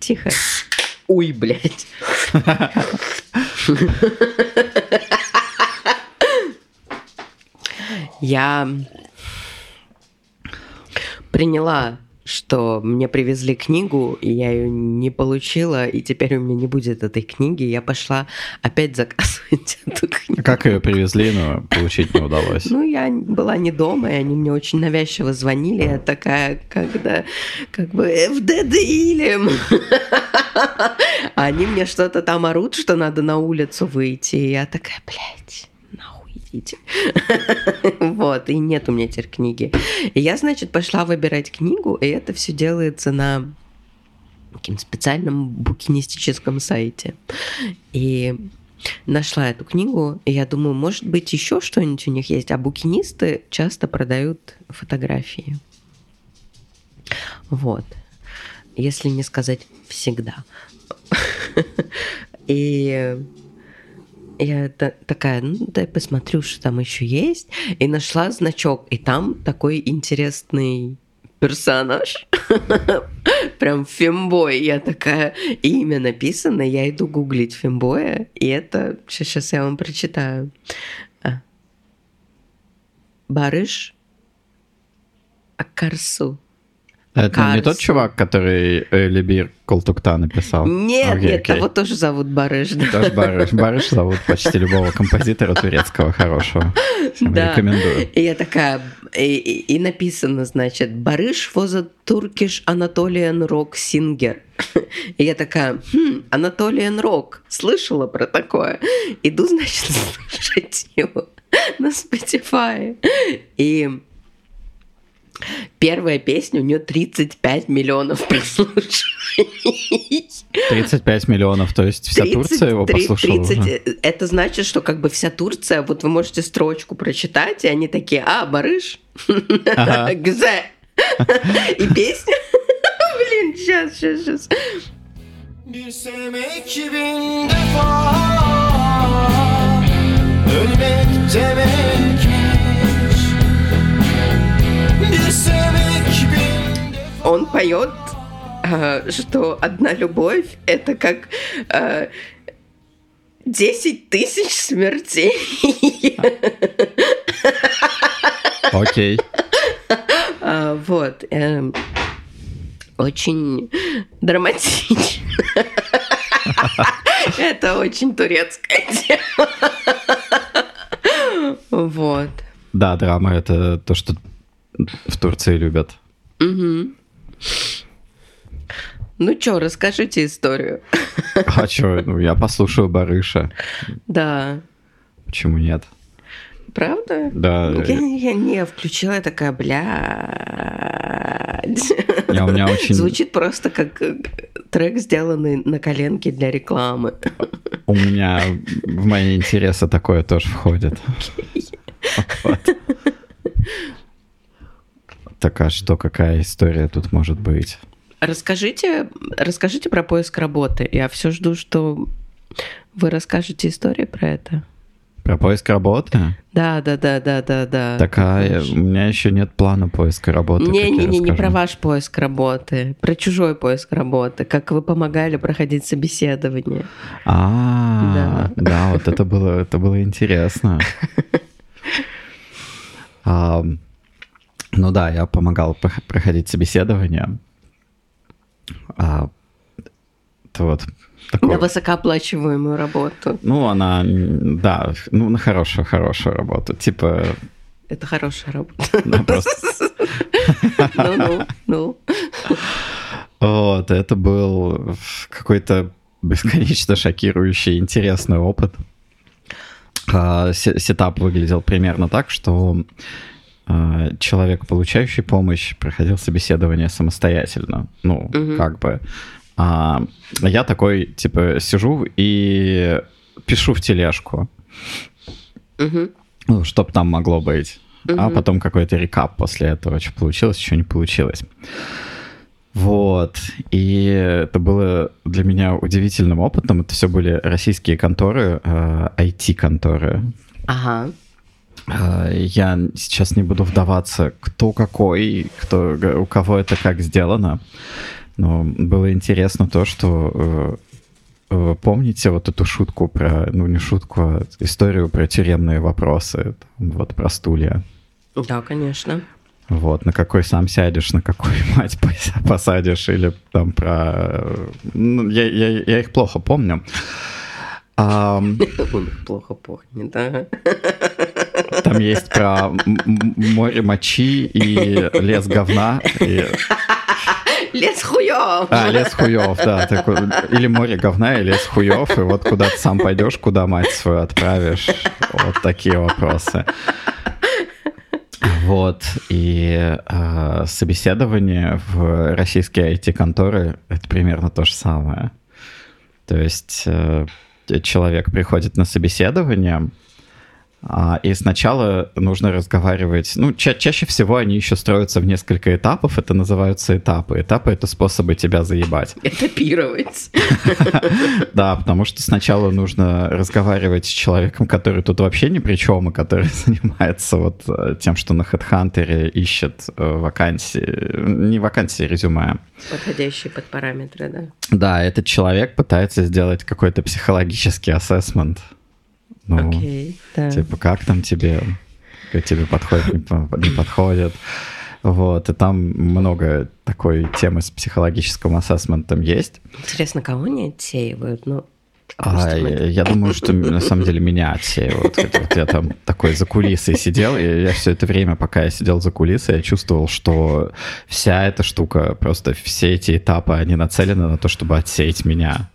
Тихо. Ой, блядь. Я приняла что мне привезли книгу, и я ее не получила, и теперь у меня не будет этой книги. Я пошла опять заказывать эту книгу. Как ее привезли, но получить не удалось? Ну, я была не дома, и они мне очень навязчиво звонили. Я такая, когда как бы ФДД Илем. Они мне что-то там орут, что надо на улицу выйти. И я такая, блядь хотите. вот, и нет у меня теперь книги. И я, значит, пошла выбирать книгу, и это все делается на каким специальном букинистическом сайте. И нашла эту книгу, и я думаю, может быть, еще что-нибудь у них есть. А букинисты часто продают фотографии. Вот. Если не сказать всегда. И я такая, ну дай посмотрю, что там еще есть. И нашла значок. И там такой интересный персонаж. Прям фембой. Я такая, имя написано, я иду гуглить фембоя. И это, сейчас я вам прочитаю. А. Барыш Акарсу. Это Карс. не тот чувак, который Либир Колтукта написал? Нет, окей, нет, окей. его тоже зовут Барыш. Да. Тоже Барыш. Барыш зовут почти любого композитора турецкого хорошего. Да. Рекомендую. И я такая, и, и, и написано, значит, Барыш a Turkish Anatolian rock singer. И я такая, хм, Анатолиан Рок, слышала про такое? Иду, значит, слушать его на Spotify. И Первая песня, у нее 35 миллионов прослушиваний. 35 миллионов, то есть вся 30, Турция его 30, послушала 30, уже? Это значит, что как бы вся Турция, вот вы можете строчку прочитать, и они такие, а, барыш, ага. гзе. И песня, блин, сейчас, сейчас, сейчас. Bir sevmek bin defa Ölmek demek Он поет, а, что одна любовь это как 10 а, тысяч смертей. Окей. А, вот. Эм, очень драматично. Это очень турецкая тема. Вот. Да, драма это то, что в Турции любят. Угу. Ну что, расскажите историю. А что, ну я послушаю Барыша. Да. Почему нет? Правда? Да. Я, я не включила, я такая, блядь. Я у меня очень... Звучит просто как трек, сделанный на коленке для рекламы. У меня в мои интересы такое тоже входит. Вот. Так а что, какая история тут может быть? Расскажите, расскажите про поиск работы. Я все жду, что вы расскажете историю про это. Про поиск работы? Да, да, да, да, да, да. Так, а у меня еще нет плана поиска работы. Не, не, не, не про ваш поиск работы, про чужой поиск работы, как вы помогали проходить собеседование. А, да, да, вот это было, это было интересно. Ну да, я помогал проходить собеседование. А, это вот такое... На высокооплачиваемую работу. Ну, она, да, ну, на хорошую, хорошую работу. Типа... Это хорошая работа. Да, просто... Ну-ну, ну. Вот, это был какой-то бесконечно шокирующий, интересный опыт. А, сетап выглядел примерно так, что человек, получающий помощь, проходил собеседование самостоятельно. Ну, угу. как бы. А я такой, типа, сижу и пишу в тележку. Угу. Ну, чтоб там могло быть. Угу. А потом какой-то рекап после этого, что получилось, что не получилось. Вот. И это было для меня удивительным опытом. Это все были российские конторы, IT-конторы. Э, ага. А, я сейчас не буду вдаваться, кто какой, кто, у кого это как сделано. Но было интересно то, что э, помните вот эту шутку про, ну не шутку, а историю про тюремные вопросы, там, вот про стулья. Да, конечно. Вот, на какой сам сядешь, на какую мать посадишь, или там про... Ну, я, я, я их плохо помню. Он плохо помнит, да. Там есть про море мочи и лес говна. И... Лес хуев. А, лес хуев, да. Такой, или море говна, и лес хуев. И вот куда ты сам пойдешь, куда мать свою отправишь. Вот такие вопросы. Вот, и э, собеседование в российские IT-конторы — это примерно то же самое. То есть э, человек приходит на собеседование, а, и сначала нужно разговаривать. Ну, ча- чаще всего они еще строятся в несколько этапов. Это называются этапы. Этапы — это способы тебя заебать. Этапировать. Да, потому что сначала нужно разговаривать с человеком, который тут вообще ни при чем, и который занимается вот э, тем, что на HeadHunter ищет э, вакансии, не вакансии, а резюме. Подходящие под параметры, да? Да, этот человек пытается сделать какой-то психологический ассессмент ну, okay, да. типа, как там тебе, как тебе подходит, не, подходит. Вот, и там много такой темы с психологическим ассессментом есть. Интересно, кого они отсеивают? Ну, а, я, я думаю, что на самом деле меня отсеивают. Вот я там такой за кулисой сидел, и я все это время, пока я сидел за кулисой, я чувствовал, что вся эта штука, просто все эти этапы, они нацелены на то, чтобы отсеять меня.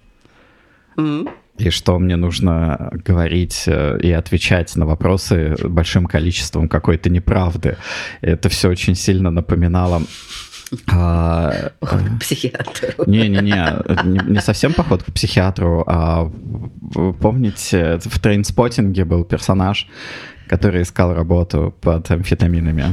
Mm-hmm и что мне нужно говорить э, и отвечать на вопросы большим количеством какой-то неправды. Это все очень сильно напоминало а, поход к психиатру. Не-не-не, не, не совсем поход к психиатру, а помните, в трейнспотинге был персонаж, который искал работу под амфетаминами.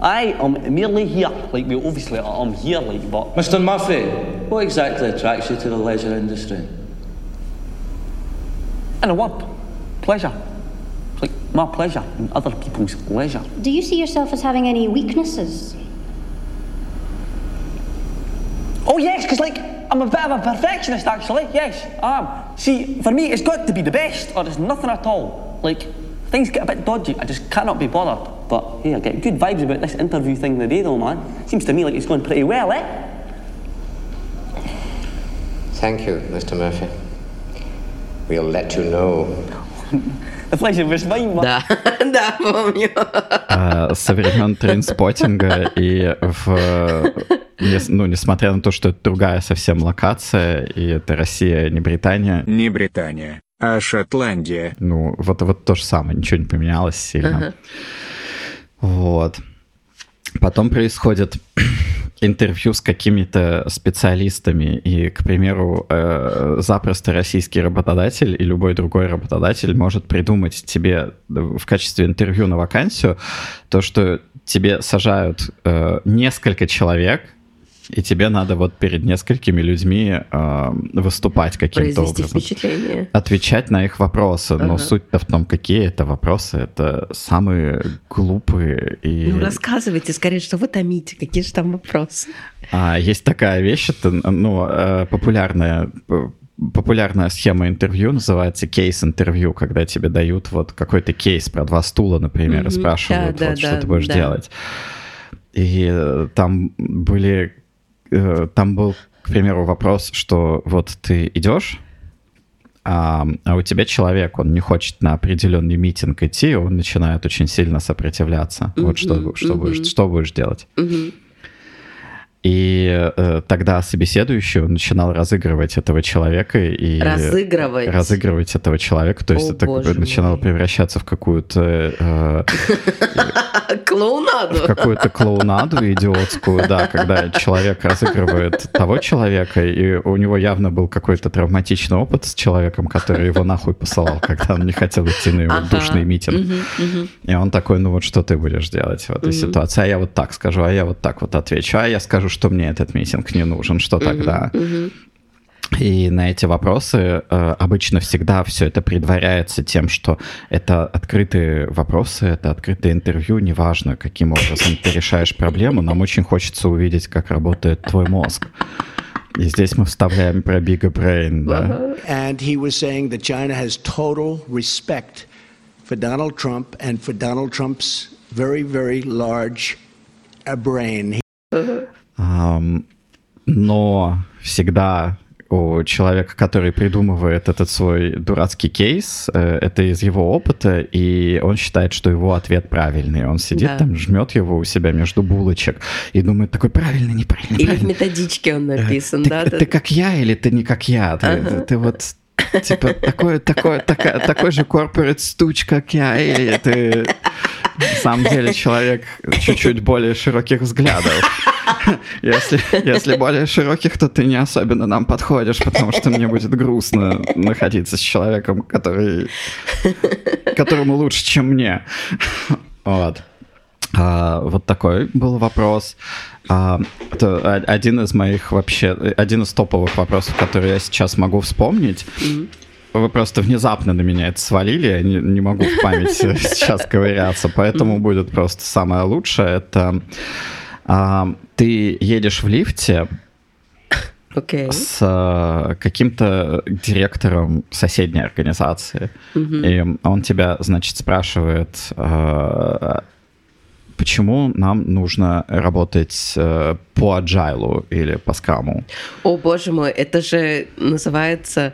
I am merely here, like, well, obviously I'm here, like, but... Mr Murphy, what exactly attracts you to the leisure industry? In a word, pleasure. It's like my pleasure and other people's leisure. Do you see yourself as having any weaknesses? Oh yes, because like I'm a bit of a perfectionist actually. Yes, I am. See, for me, it's got to be the best, or there's nothing at all. Like things get a bit dodgy. I just cannot be bothered. But hey, I get good vibes about this interview thing today, though, man. Seems to me like it's going pretty well, eh? Thank you, Mr. Murphy. We'll let you know. The pleasure was mine, man. Да, да, помню. Со времен трейнспотинга и в ну, несмотря на то, что это другая совсем локация, и это Россия, не Британия. Не Британия, а Шотландия. Ну, вот, вот то же самое, ничего не поменялось сильно. Uh-huh. Вот. Потом происходит интервью с какими-то специалистами, и, к примеру, э, запросто российский работодатель и любой другой работодатель может придумать тебе в качестве интервью на вакансию то, что тебе сажают э, несколько человек, и тебе надо вот перед несколькими людьми э, выступать каким-то образом. впечатление. Отвечать на их вопросы. Ага. Но суть-то в том, какие это вопросы. Это самые глупые и... Ну, рассказывайте скорее, что вы томите, какие же там вопросы. А, есть такая вещь, это, ну, э, популярная популярная схема интервью называется кейс-интервью, когда тебе дают вот какой-то кейс про два стула, например, mm-hmm. и спрашивают, да, вот, да, что ты будешь да. делать. И э, там были там был, к примеру, вопрос, что вот ты идешь, а, а у тебя человек, он не хочет на определенный митинг идти, он начинает очень сильно сопротивляться. Mm-hmm, вот что, что, mm-hmm. будешь, что будешь делать? Mm-hmm. И э, тогда собеседующий начинал разыгрывать этого человека и разыгрывать, разыгрывать этого человека, то есть О, это боже начинало мой. превращаться в какую-то э, клоунаду, в какую-то клоунаду идиотскую, да, когда человек разыгрывает того человека, и у него явно был какой-то травматичный опыт с человеком, который его нахуй посылал, когда он не хотел идти на его ага. душный митинг, и он такой, ну вот что ты будешь делать в этой ситуации? А я вот так скажу, а я вот так вот отвечу, а я скажу, что мне этот митинг не нужен, что тогда? И на эти вопросы э, обычно всегда все это предваряется тем, что это открытые вопросы, это открытое интервью, неважно, каким образом ты решаешь проблему, нам очень хочется увидеть, как работает твой мозг. И здесь мы вставляем про Big Brain, да. And he was saying that China has total respect for Donald Trump and for Donald Trump's very, very large uh, brain. Но всегда у человека, который придумывает этот свой дурацкий кейс, э, это из его опыта, и он считает, что его ответ правильный. Он сидит Да. там, жмет его у себя между булочек и думает такой правильный, неправильный, Или в правильный. методичке он написан, Э, ты, да? ты да. как я или ты не как я? Ты, Ага. ты вот типа такой, такой, такая, такой же корпорат стуч, как я, или ты на самом деле человек чуть-чуть более широких взглядов. Если, если более широких, то ты не особенно нам подходишь, потому что мне будет грустно находиться с человеком, который, которому лучше, чем мне. Вот. А, вот такой был вопрос. А, это один из моих вообще, один из топовых вопросов, которые я сейчас могу вспомнить. Вы просто внезапно на меня это свалили, я не, не могу в памяти сейчас ковыряться, поэтому будет просто самое лучшее. Это а, ты едешь в лифте с а, каким-то директором соседней организации, и он тебя, значит, спрашивает, а, почему нам нужно работать э, по agile или по скраму. О, боже мой, это же называется...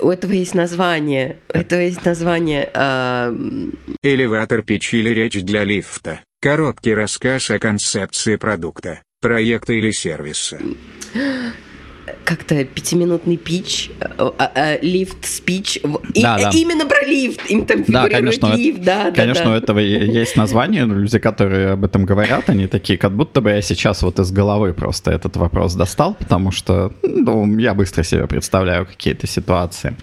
У этого есть название. У этого есть название... а, Элеватор печь или речь для лифта. Короткий рассказ о концепции продукта, проекта или сервиса. как-то пятиминутный пич, а, а, а, лифт, спич. В- и- Да, да. Именно про лифт. Им там Да, конечно, лифт, да, да, Конечно, да. у этого есть название, но люди, которые об этом говорят, они такие, как будто бы я сейчас вот из головы просто этот вопрос достал, потому что ну, я быстро себе представляю какие-то ситуации.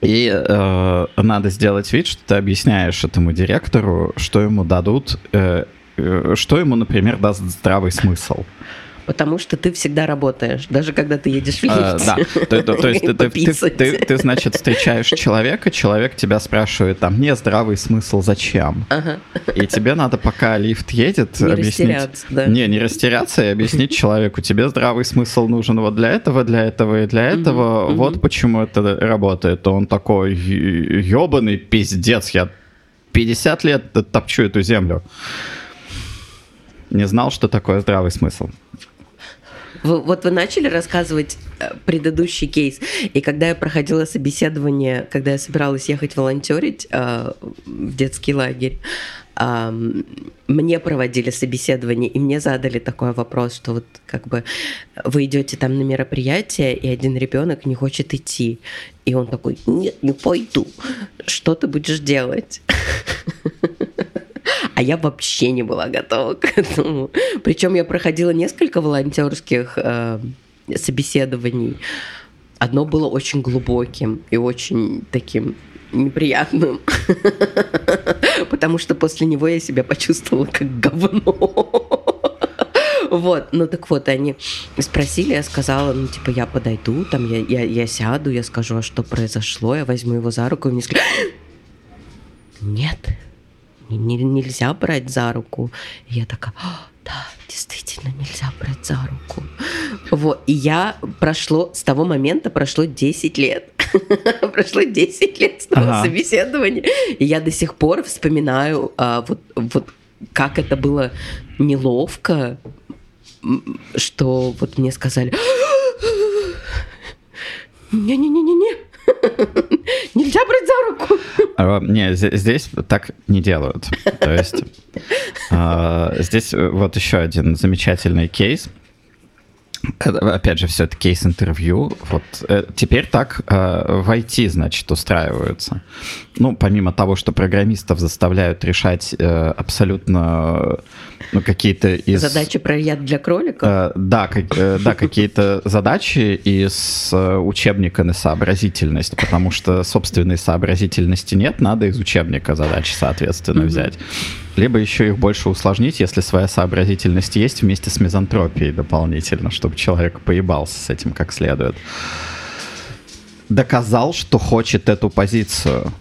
И э, надо сделать вид, что ты объясняешь этому директору, что ему дадут, э, э, что ему, например, даст здравый смысл. Потому что ты всегда работаешь, даже когда ты едешь в Э, лифте. Да, то, то- то есть ты, ты- ты- значит, встречаешь человека, человек тебя спрашивает, там, мне здравый смысл зачем? Ага. И тебе надо, пока лифт едет, Не объяснить... да. Не, не растеряться и объяснить человеку, тебе здравый смысл нужен вот для этого, для этого и для этого, вот почему это работает. Он такой, ебаный пиздец, я 50 лет топчу эту землю. Не знал, что такое здравый смысл. Вы- вот вы начали рассказывать э, предыдущий кейс, и когда я проходила собеседование, когда я собиралась ехать волонтерить э, в детский лагерь, мне проводили собеседование, и мне задали такой вопрос, что вот как бы вы идете там на мероприятие, и один ребенок не хочет идти, и он такой, нет, не пойду, что ты будешь делать? А я вообще не была готова к этому. Причем я проходила несколько волонтерских э, собеседований. Одно было очень глубоким и очень таким неприятным. Потому что после него я себя почувствовала как говно. Вот, ну так вот, они спросили, я сказала, ну типа я подойду, там я, я, я сяду, я скажу, а что произошло, я возьму его за руку, и мне сказали, нет, не- не- нельзя брать за руку. И я такая, «А, да, действительно, нельзя брать за руку. Вот, и я прошло, с того момента прошло 10 лет. Прошло 10 лет с того Ага. собеседования. И я до сих пор вспоминаю, а, вот, вот как это было неловко, что вот мне сказали, не-не-не-не-не, нельзя брать за руку. А, Не, здесь так не делают. То есть а, здесь вот еще один замечательный кейс. Опять же, все это кейс-интервью. Вот э, теперь так э, в IT, значит, устраиваются. Ну, помимо того, что программистов заставляют решать э, абсолютно ну, какие-то из... Задача про яд для кроликов? Э, Да, как- э, да, какие-то задачи из э, учебника на сообразительность, потому что собственной сообразительности нет, надо из учебника задачи, соответственно, взять. Либо еще их больше усложнить, если своя сообразительность есть, вместе с мизантропией дополнительно, чтобы человек поебался с этим как следует. Доказал, что хочет эту позицию.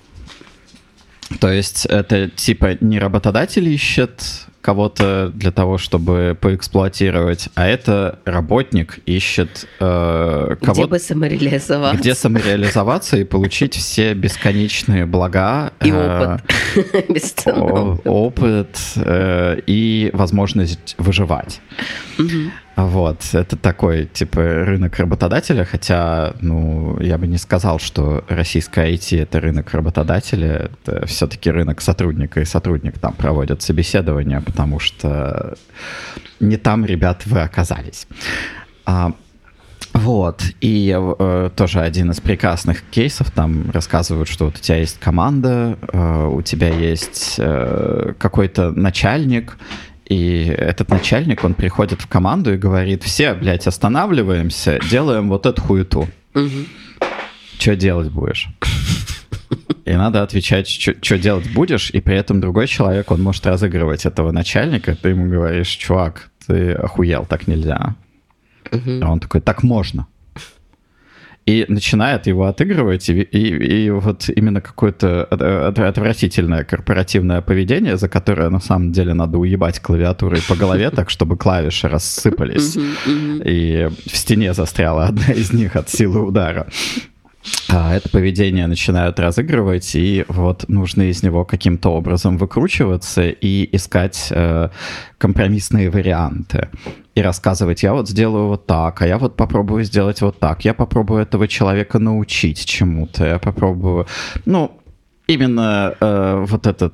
То есть это типа не работодатель ищет кого-то для того, чтобы поэксплуатировать, а это работник ищет э, кого-то... Где бы самореализоваться. Где самореализоваться и получить все бесконечные блага. И э, опыт. О- опыт э, и возможность выживать. Вот, это такой, типа, рынок работодателя, хотя, ну, я бы не сказал, что российская IT — это рынок работодателя, это все-таки рынок сотрудника, и сотрудник там проводит собеседование, потому что не там, ребят, вы оказались. А, вот, и э, тоже один из прекрасных кейсов, там рассказывают, что вот у тебя есть команда, э, у тебя есть э, какой-то начальник, и этот начальник, он приходит в команду и говорит, все, блядь, останавливаемся, делаем вот эту хуету. Что делать будешь? И надо отвечать, что делать будешь, и при этом другой человек, он может разыгрывать этого начальника, ты ему говоришь, чувак, ты охуел, так нельзя. А он такой, так можно. И начинает его отыгрывать, и, и, и вот именно какое-то от- от- отвратительное корпоративное поведение, за которое на самом деле надо уебать клавиатурой по голове, так чтобы клавиши рассыпались, и в стене застряла одна из них от силы удара. А это поведение начинают разыгрывать, и вот нужно из него каким-то образом выкручиваться и искать э, компромиссные варианты. И рассказывать, я вот сделаю вот так, а я вот попробую сделать вот так, я попробую этого человека научить чему-то, я попробую... Ну, именно э, вот этот...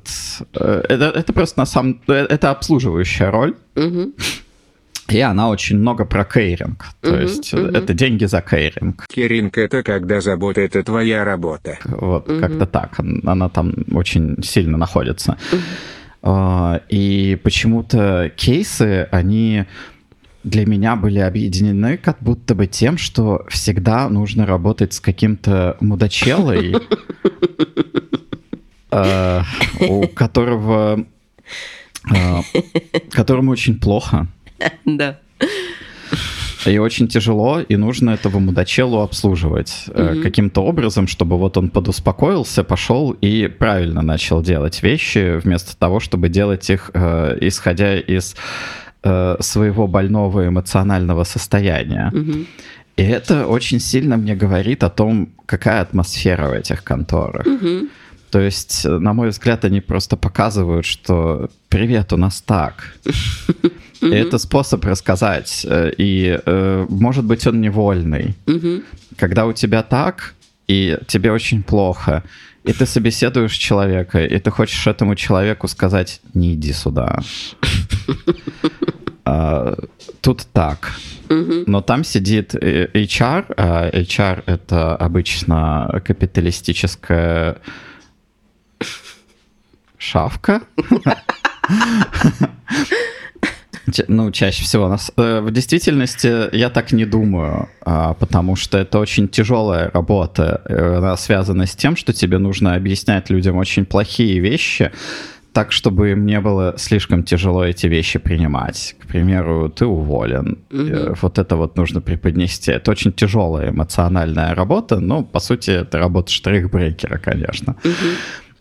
э, это, это просто на самом... э, Это обслуживающая роль. И она очень много про кейринг. То есть э, это деньги за кейринг. Керинг это когда забота это твоя работа. Вот, как-то так. Он- Она там очень сильно находится. А, И почему-то кейсы, они для меня были объединены как будто бы тем, что всегда нужно работать с каким-то мудачелой, э, у которого э, которому очень плохо. Да. И очень тяжело, и нужно этого мудачелу обслуживать э, каким-то образом, чтобы вот он подуспокоился, пошел и правильно начал делать вещи, вместо того, чтобы делать их, э, исходя из э, своего больного эмоционального состояния. И это очень сильно мне говорит о том, какая атмосфера в этих конторах. То есть, э, на мой взгляд, они просто показывают, что привет, у нас так. И это способ рассказать. э, И, э, может быть, он невольный. Когда у тебя так, и тебе очень плохо, и ты собеседуешь человека, и ты хочешь этому человеку сказать, не иди сюда. А, Тут так. Но там сидит HR, а HR это обычно капиталистическая шавка. Ну, чаще всего. нас- э, В действительности я так не думаю, а, потому что это очень тяжелая работа. Э, Она связана с тем, что тебе нужно объяснять людям очень плохие вещи, так, чтобы им не было слишком тяжело эти вещи принимать. К примеру, ты уволен. Э, Вот это вот нужно преподнести. Это очень тяжелая эмоциональная работа, но, по сути, это работа штрихбрейкера, конечно.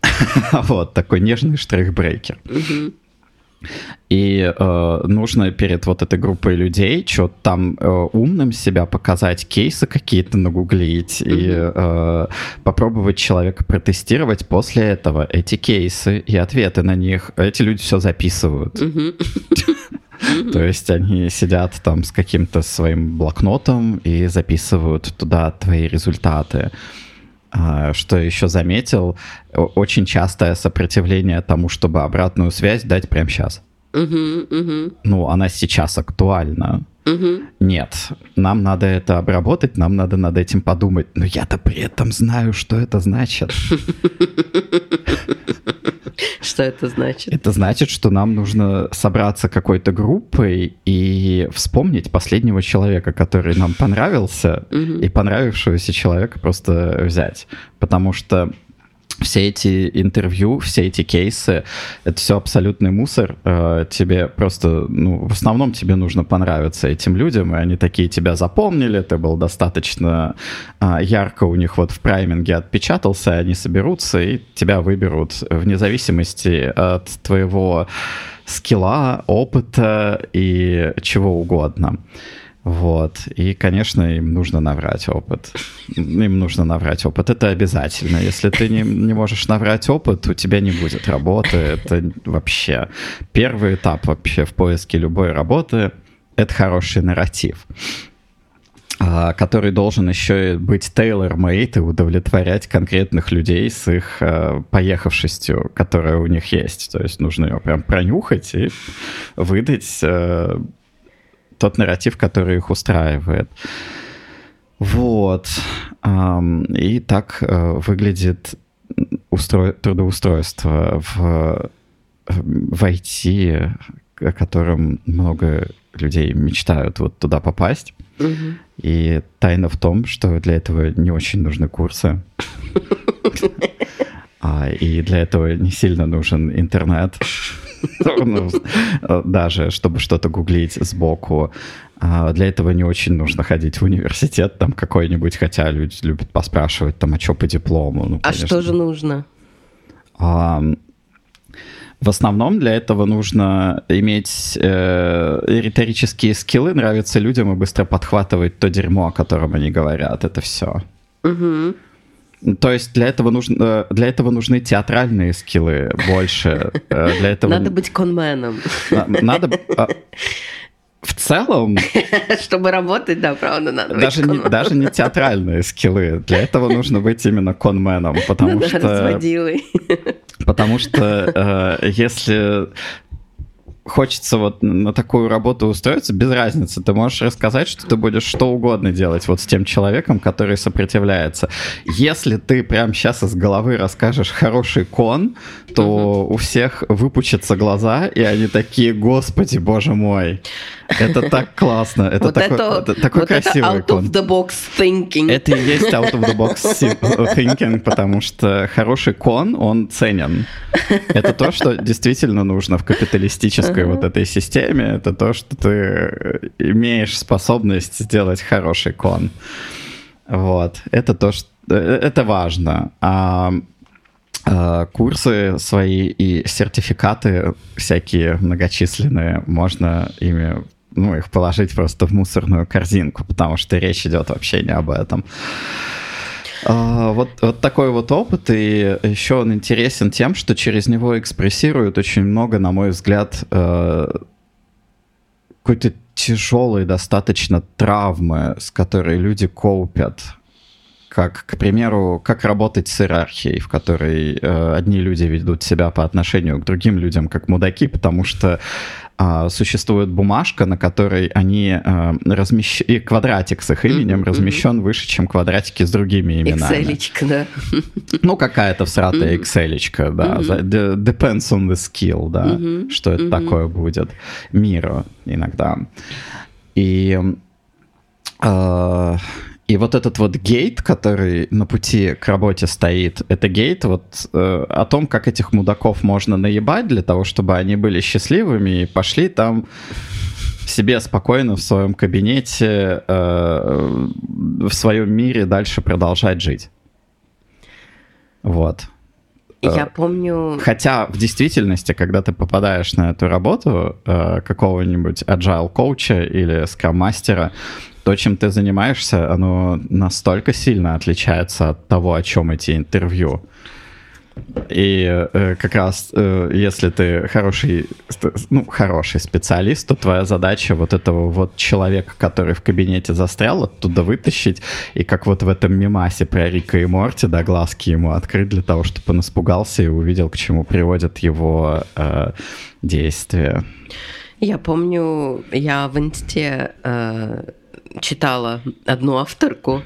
Вот, такой нежный штрихбрейкер. И э, нужно перед вот этой группой людей что там э, умным себя показать, кейсы какие-то нагуглить и э, попробовать человека протестировать. После этого эти кейсы и ответы на них, эти люди все записывают. То есть они сидят там с каким-то своим блокнотом и записывают туда твои результаты. А, Что еще заметил, очень частое сопротивление тому, чтобы обратную связь дать прямо сейчас. Ну, она сейчас актуальна. Нет, нам надо это обработать, нам надо над этим подумать. Но я-то при этом знаю, что это значит. Что это значит? Это значит, что нам нужно собраться какой-то группой и вспомнить последнего человека, который нам понравился, и понравившегося человека просто взять. Потому что все эти интервью, все эти кейсы, это все абсолютный мусор. Э, тебе просто, ну, в основном тебе нужно понравиться этим людям, и они такие тебя запомнили, ты был достаточно а, ярко у них вот в прайминге отпечатался, они соберутся и тебя выберут вне зависимости от твоего скилла, опыта и чего угодно. Вот. И, конечно, им нужно наврать опыт. Им нужно наврать опыт. Это обязательно. Если ты не, не можешь наврать опыт, у тебя не будет работы. Это вообще первый этап вообще в поиске любой работы. Это хороший нарратив а, который должен еще и быть tailor-made и удовлетворять конкретных людей с их э, поехавшестью, которая у них есть. То есть нужно ее прям пронюхать и выдать э, тот нарратив, который их устраивает. Вот. И так э, выглядит устро... трудоустройство в, в IT, о котором много людей мечтают вот туда попасть. Угу. И тайна в том, что для этого не очень нужны курсы. А, и для этого не сильно нужен интернет. Ну, даже, чтобы что-то гуглить сбоку. А для этого не очень нужно ходить в университет там какой-нибудь, хотя люди любят поспрашивать там, а что по диплому. Ну, а что же нужно? В основном для этого нужно иметь э, риторические скиллы, нравиться людям и быстро подхватывать то дерьмо, о котором они говорят. Это все. Угу. То есть для этого, нужно, э, для этого нужны театральные скиллы больше. Э, для этого... Надо быть конменом. Надо... А, в целом... Чтобы работать, да, правда, надо даже быть не, даже не театральные скиллы. Для этого нужно быть именно конменом, потому ну, что... Да. Потому что э, если хочется вот на такую работу устроиться, без разницы. Ты можешь рассказать, что ты будешь что угодно делать вот с тем человеком, который сопротивляется. Если ты прямо сейчас из головы расскажешь хороший кон, то угу. у всех выпучатся глаза, и они такие, господи, боже мой. Это так классно. Это вот такой, это, это такой вот красивый это out of the box thinking. Это и есть out of the box thinking, потому что хороший кон, он ценен. Это то, что действительно нужно в капиталистической вот этой системе. Это то, что ты имеешь способность сделать хороший кон. Вот. Это то, что... Это важно. А а, курсы свои и сертификаты всякие многочисленные можно ими ну, их положить просто в мусорную корзинку, потому что речь идет вообще не об этом. А, вот, вот такой вот опыт, и еще он интересен тем, что через него экспрессируют очень много, на мой взгляд, э, какой-то тяжелой достаточно травмы, с которой люди копят как, к примеру, как работать с иерархией, в которой э, одни люди ведут себя по отношению к другим людям как мудаки, потому что э, существует бумажка, на которой они э, размещ... и квадратик с их именем mm-hmm. размещен выше, чем квадратики с другими именами. Excel, да. Ну, какая-то всратая Excel, да. Mm-hmm. Depends on the skill, да, mm-hmm. что это mm-hmm. такое будет. Миру иногда. И... Э, и вот этот вот гейт, который на пути к работе стоит, это гейт вот э, о том, как этих мудаков можно наебать для того, чтобы они были счастливыми и пошли там себе спокойно в своем кабинете, э, в своем мире дальше продолжать жить. Вот. Я э, помню... Хотя в действительности, когда ты попадаешь на эту работу э, какого-нибудь agile коуча или скам-мастера, то, чем ты занимаешься, оно настолько сильно отличается от того, о чем эти интервью. И э, как раз, э, если ты хороший, ну, хороший специалист, то твоя задача вот этого вот человека, который в кабинете застрял, оттуда вытащить, и как вот в этом мемасе про Рика и Морти, да, глазки ему открыть для того, чтобы он испугался и увидел, к чему приводят его э, действия. Я помню, я в инсте э, читала одну авторку,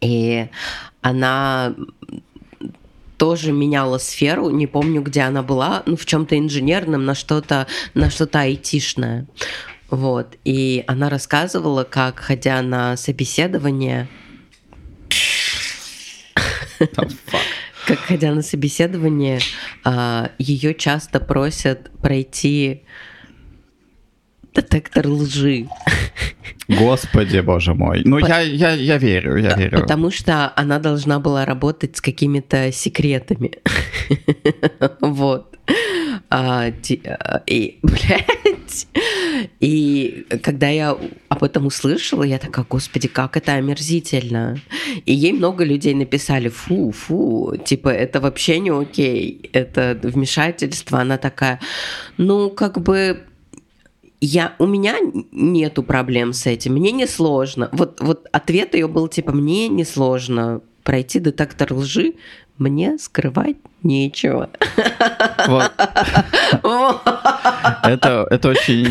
и она тоже меняла сферу, не помню, где она была, ну, в чем-то инженерном, на что-то, на что-то айтишное. Вот. И она рассказывала, как, ходя на собеседование, как ходя на собеседование, а, ее часто просят пройти детектор лжи. Господи, боже мой. Ну, По- я, я, я верю, я верю. Потому что она должна была работать с какими-то секретами. Вот. А, а, И, блядь, и когда я об этом услышала, я такая, господи, как это омерзительно. И ей много людей написали, фу, фу, типа, это вообще не окей, это вмешательство. Она такая, ну, как бы, я, у меня нету проблем с этим, мне не сложно. Вот, вот ответ ее был типа, мне не сложно пройти детектор лжи, мне скрывать нечего. Вот. Это, это очень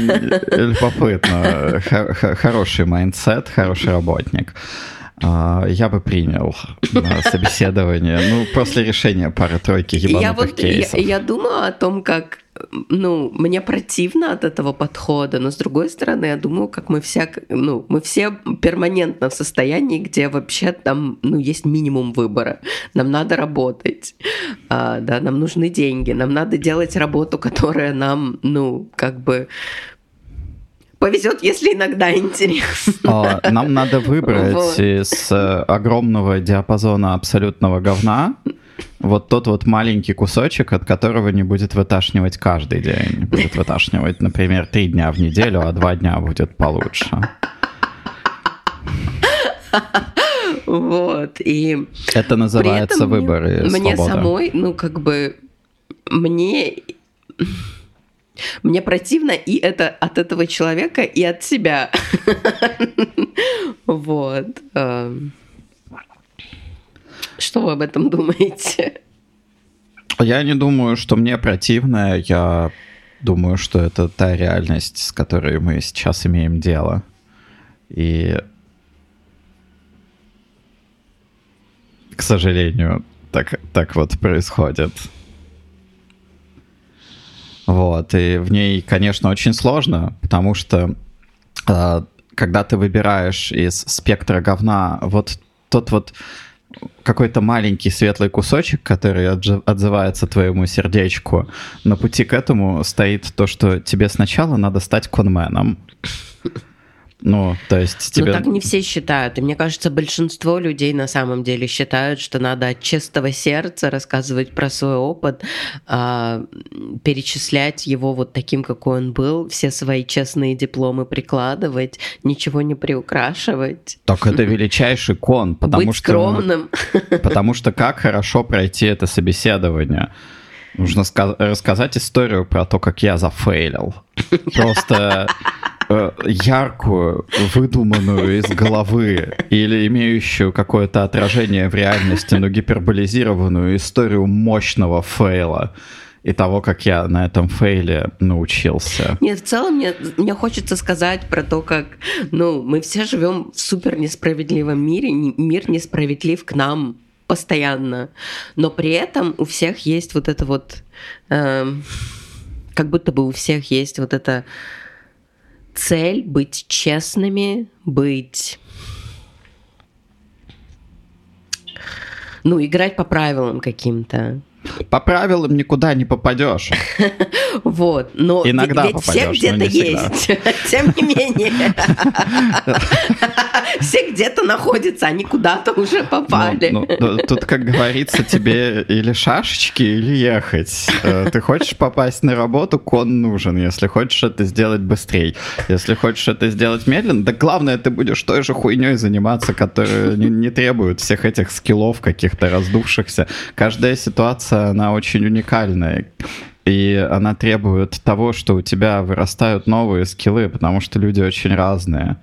любопытно. Хо- хо- Хороший mindset, хороший работник. А, Я бы принял на собеседование. Ну, после решения пары-тройки И я ебанутых вот я, кейсов. я думаю о том, как ну, мне противно от этого подхода, но с другой стороны, я думаю, как мы все, ну, мы все перманентно в состоянии, где вообще там, ну, есть минимум выбора. Нам надо работать, а, да, нам нужны деньги, нам надо делать работу, которая нам, ну, как бы повезет, если иногда интересно. А, Нам надо выбрать Вот. из э, огромного диапазона абсолютного говна вот тот вот маленький кусочек, от которого не будет выташнивать каждый день. Будет выташнивать, например, три дня в неделю, а два дня будет получше. Вот, и Это называется выборы мне, самой, ну, как бы, мне, мне противно и это от этого человека, и от себя. Вот. Что вы об этом думаете? Я не думаю, что мне противно. Я думаю, что это та реальность, с которой мы сейчас имеем дело. И, к сожалению, так, так вот происходит. Вот, и в ней, конечно, очень сложно, потому что а, когда ты выбираешь из спектра говна вот тот вот какой-то маленький светлый кусочек, который отзывается твоему сердечку, на пути к этому стоит то, что тебе сначала надо стать конменом. Ну, то есть Ну, тебе... так не все считают. И мне кажется, большинство людей на самом деле считают, что надо от чистого сердца рассказывать про свой опыт, а, перечислять его вот таким, какой он был, все свои честные дипломы прикладывать, ничего не приукрашивать, Так это величайший кон, потому быть что... скромным. Потому что как хорошо пройти это собеседование? Нужно ска- рассказать историю про то, как я зафейлил. Просто э, яркую, выдуманную из головы или имеющую какое-то отражение в реальности, но гиперболизированную историю мощного фейла и того, как я на этом фейле научился. Нет, в целом мне, мне хочется сказать про то, как ну, мы все живем в супер несправедливом мире, мир несправедлив к нам постоянно, но при этом у всех есть вот это вот, эм, как будто бы у всех есть вот эта цель быть честными, быть ну, играть по правилам каким-то. По правилам никуда не попадешь. Вот, но Иногда ведь все где-то есть, тем не менее. Все где-то находятся, они куда-то уже попали. Ну, ну, тут, как говорится, тебе или шашечки, или ехать. Э, Ты хочешь попасть на работу, кон нужен. Если хочешь это сделать быстрее. Если хочешь это сделать медленно, да главное, ты будешь той же хуйней заниматься, которая не требует всех этих скиллов каких-то раздувшихся. Каждая ситуация, она очень уникальная. И она требует того, что у тебя вырастают новые скиллы, потому что люди очень разные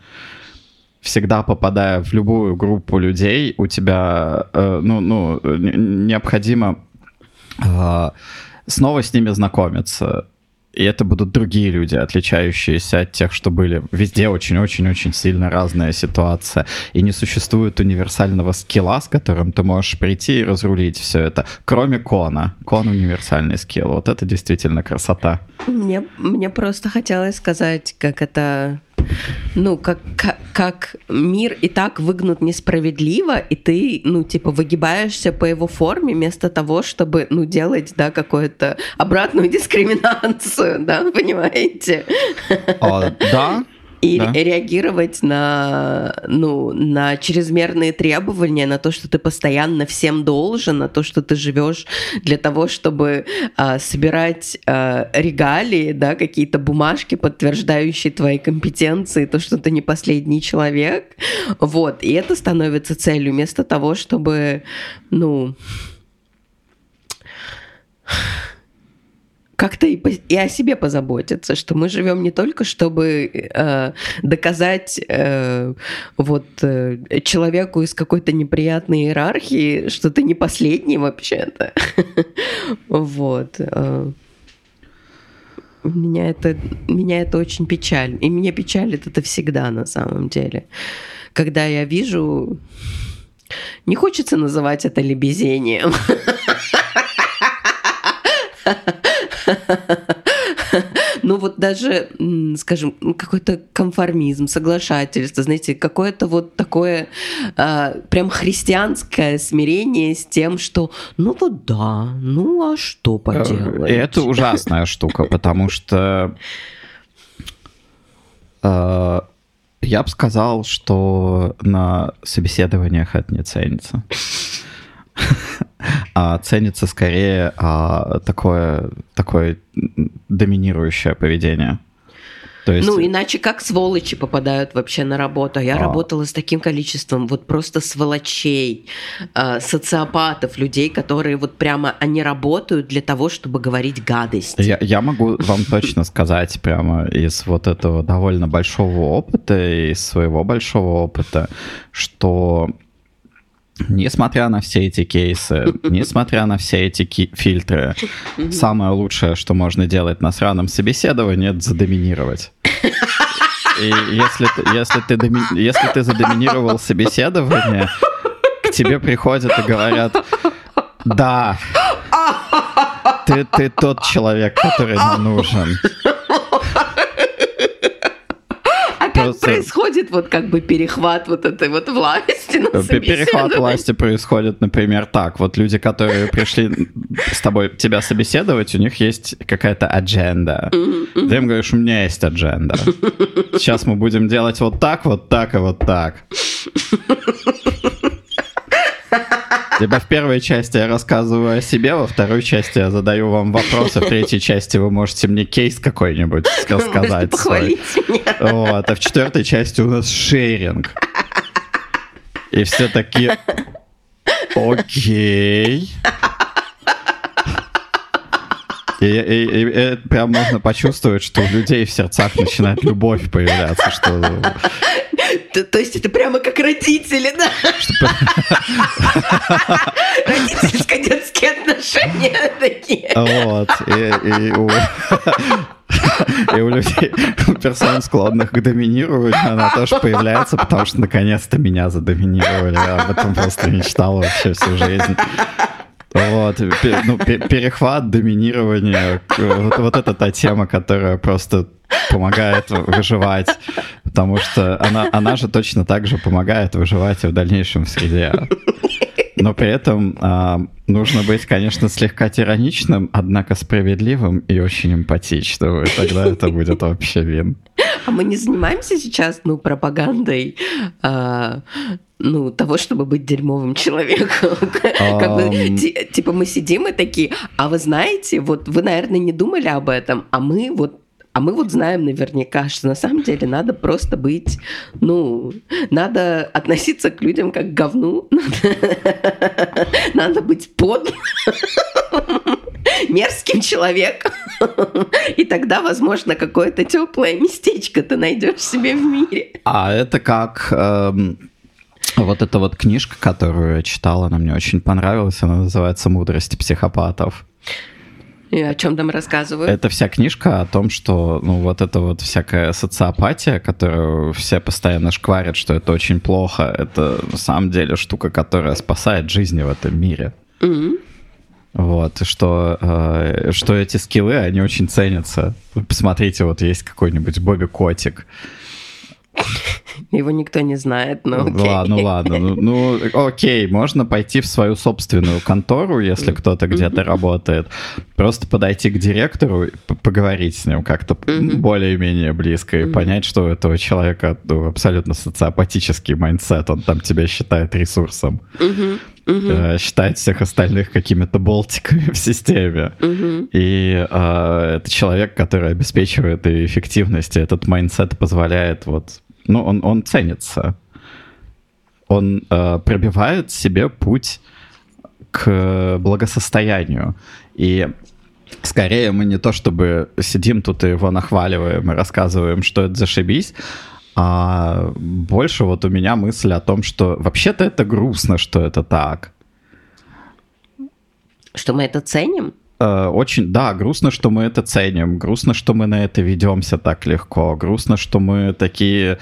всегда попадая в любую группу людей, у тебя, э, ну, ну, не- необходимо э, снова с ними знакомиться. И это будут другие люди, отличающиеся от тех, что были. Везде очень-очень-очень сильно разная ситуация. И не существует универсального скилла, с которым ты можешь прийти и разрулить все это. Кроме кона. Кон универсальный скилл. Вот это действительно красота. Мне, мне просто хотелось сказать, как это ну, как, как, как мир и так выгнут несправедливо, и ты, ну, типа, выгибаешься по его форме вместо того, чтобы, ну, делать, да, какую-то обратную дискриминацию, да, понимаете? А, да, и Да. реагировать на, ну, на чрезмерные требования, на то, что ты постоянно всем должен, на то, что ты живешь для того, чтобы а, собирать а, регалии, да, какие-то бумажки, подтверждающие твои компетенции, то, что ты не последний человек. Вот. И это становится целью вместо того, чтобы, ну, как-то и, и о себе позаботиться, что мы живем не только, чтобы э, доказать э, вот э, человеку из какой-то неприятной иерархии, что ты не последний вообще-то. Вот. э. Меня это, меня это очень печалит. И меня печалит это всегда на самом деле. Когда я вижу... Не хочется называть это лебезением. Ну вот даже, скажем, какой-то конформизм, соглашательство, знаете, какое-то вот такое а, прям христианское смирение с тем, что ну вот да, ну а что поделать? И это ужасная штука, потому что э, я бы сказал, что на собеседованиях это не ценится. А ценится скорее а, такое, такое доминирующее поведение. То есть, Ну, иначе как сволочи попадают вообще на работу? Я А. работала с таким количеством вот просто сволочей, э, социопатов, людей, которые вот прямо, они работают для того, чтобы говорить гадость. Я, я могу вам точно сказать прямо из вот этого довольно большого опыта, из своего большого опыта, что несмотря на все эти кейсы, несмотря на все эти фильтры, самое лучшее, что можно делать на сраном собеседовании, это задоминировать. И если ты, если ты, доми- если ты задоминировал собеседование, к тебе приходят и говорят, да, ты, ты тот человек, который нам нужен. Как просто- происходит вот как бы перехват вот этой вот власти на Пе- Перехват власти происходит, например, так. Вот люди, которые пришли с тобой тебя собеседовать, у них есть какая-то адженда. Ты им говоришь, у меня есть адженда. Сейчас мы будем делать вот так, вот так и вот так. Либо в первой части я рассказываю о себе, во второй части я задаю вам вопросы, в третьей части вы можете мне кейс какой-нибудь рассказать. свой. Меня. Вот, а в четвертой части у нас шеринг. И все такие, окей. И, и- и это прям можно почувствовать, что у людей в сердцах начинает любовь появляться, что То, то есть это прямо как родители, да? Родительско-детские отношения такие. вот. И, и у, и у людей, у персон, склонных к доминированию, она тоже появляется, потому что наконец-то меня задоминировали. Я об этом просто мечтал вообще всю жизнь. Вот, ну, пе- перехват, доминирование, вот, вот это та тема, которая просто помогает выживать, потому что она, она же точно так же помогает выживать и в дальнейшем в среде. Но при этом а, нужно быть, конечно, слегка тираничным, однако справедливым и очень эмпатичным. И тогда это будет вообще вин. А мы не занимаемся сейчас, ну, пропагандой, а, ну, того, чтобы быть дерьмовым человеком. Как бы, Типа мы сидим и такие, а вы знаете, вот вы, наверное, не думали об этом, а мы вот а мы вот знаем наверняка, что на самом деле надо просто быть, ну, надо относиться к людям как к говну, надо, надо быть подлым, мерзким человеком, и тогда, возможно, какое-то теплое местечко ты найдешь себе в мире. А это как эм, вот эта вот книжка, которую я читал, она мне очень понравилась, она называется «Мудрость психопатов». И о чем там рассказывают? Это вся книжка о том, что, ну, вот эта вот всякая социопатия, которую все постоянно шкварят, что это очень плохо, это на самом деле штука, которая спасает жизни в этом мире. Мгм. Вот, и что, э, что эти skill ы, они очень ценятся. Посмотрите, вот есть какой-нибудь Бобби Котик. Его никто не знает, но Ну окей. ладно, ну ладно. Ну, ну, окей, можно пойти в свою собственную контору, если кто-то где-то работает. Просто подойти к директору, поговорить с ним как-то более-менее близко и понять, что у этого человека ну, абсолютно социопатический mindset. Он там тебя считает ресурсом. Э, Считает всех остальных какими-то болтиками в системе. И э, это человек, который обеспечивает и эффективность, и этот mindset позволяет вот... Ну, он, он ценится. Он э, пробивает себе путь к благосостоянию. И скорее мы не то чтобы сидим тут и его нахваливаем и рассказываем, что это зашибись, а больше вот у меня мысль о том, что вообще-то это грустно, что это так. Что мы это ценим? Э, Очень, да, грустно, что мы это ценим, грустно, что мы на это ведемся так легко, грустно, что мы такие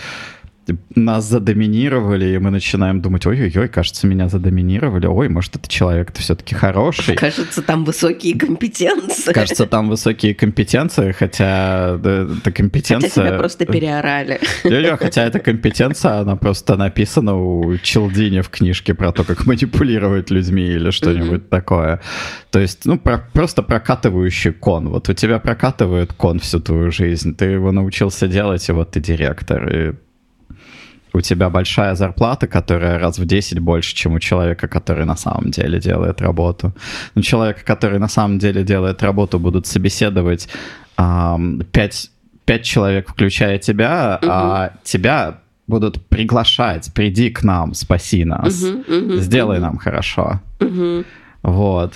нас задоминировали, и мы начинаем думать, ой-ой-ой, кажется, меня задоминировали, ой, может, это человек-то все-таки хороший. Кажется, там высокие компетенции. Кажется, там высокие компетенции, хотя да, эта Хотя компетенция... тебя просто переорали. Не-не, хотя эта компетенция, она просто написана у Челдини в книжке про то, как манипулировать людьми или что-нибудь такое. То есть, ну, про- просто прокатывающий кон. Вот у тебя прокатывает кон всю твою жизнь, ты его научился делать, и вот ты директор. И у тебя большая зарплата, которая раз в 10 больше, чем у человека, который на самом деле делает работу. У человека, который на самом деле делает работу, будут собеседовать ам, пять, пять человек, включая тебя, а тебя будут приглашать, приди к нам, спаси нас, сделай нам хорошо. Вот.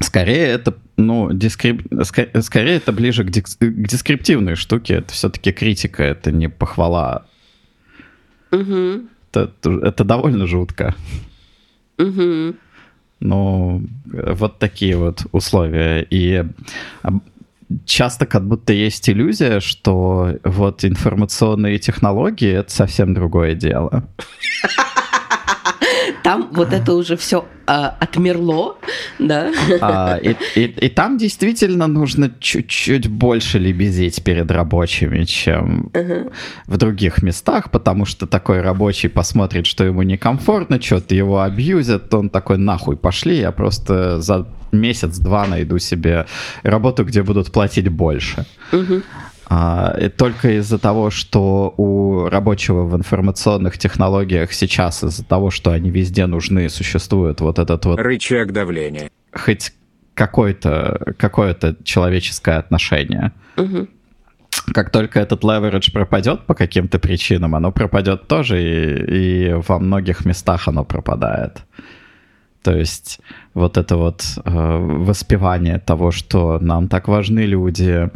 Скорее это, ну, дескрип... ска- скорее это ближе к, дикс- к дескриптивной штуке. Это все-таки критика, это не похвала. Это, это довольно жутко. Ну, э, вот такие вот условия. И часто как будто есть иллюзия, что вот информационные технологии — это совсем другое дело. Там вот это уже все отмерло, да? А, и, и- и там действительно нужно чуть-чуть больше лебезить перед рабочими, чем в других местах, потому что такой рабочий посмотрит, что ему некомфортно, что-то его абьюзят, он такой, нахуй, пошли, я просто за месяц-два найду себе работу, где будут платить больше. А, и только из-за того, что у рабочего в информационных технологиях сейчас, из-за того, что они везде нужны, существует вот этот вот Рычаг давления. хоть какое-то какое человеческое отношение. Как только этот leverage пропадет по каким-то причинам, оно пропадет тоже, и, и во многих местах оно пропадает. То есть вот это вот э, воспевание того, что нам так важны люди,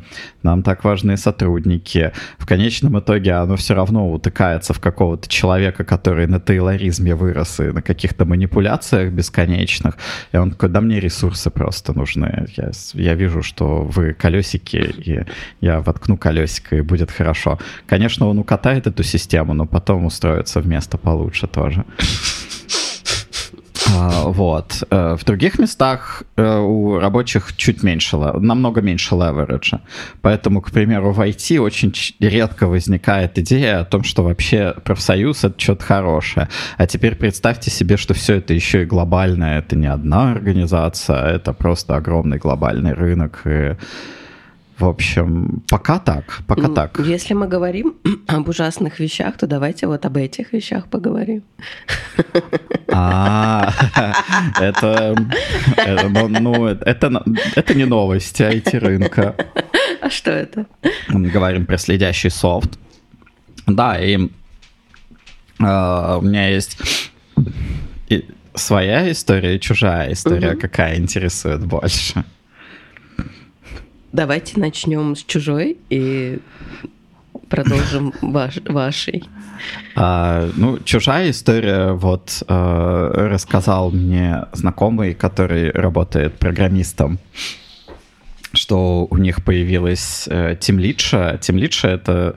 нам так важны сотрудники, в конечном итоге оно все равно утыкается в какого-то человека, который на тейлоризме вырос и на каких-то манипуляциях бесконечных, и он такой, да мне ресурсы просто нужны. Я, я вижу, что вы колесики, и я воткну колесико, и будет хорошо. Конечно, он укатает эту систему, но потом устроится в место получше тоже. А, Вот. Э, В других местах э, у рабочих чуть меньше, намного меньше левериджа. Поэтому, к примеру, в IT очень редко возникает идея о том, что вообще профсоюз — это что-то хорошее. А теперь представьте себе, что все это еще и глобальное. Это не одна организация, а это просто огромный глобальный рынок. И, в общем, пока так, пока так. Если мы говорим об ужасных вещах, то давайте вот об этих вещах поговорим. А, это, ну, ну, это, это не новости IT-рынка. А что это? Мы говорим про следящий софт. Да, и э, у меня есть своя история и чужая история. Какая интересует больше? Давайте начнем с чужой и продолжим ваш, вашей. А, ну, чужая история, вот э, рассказал мне знакомый, который работает программистом, что у них появилась э, тимлидша. Тимлидша — это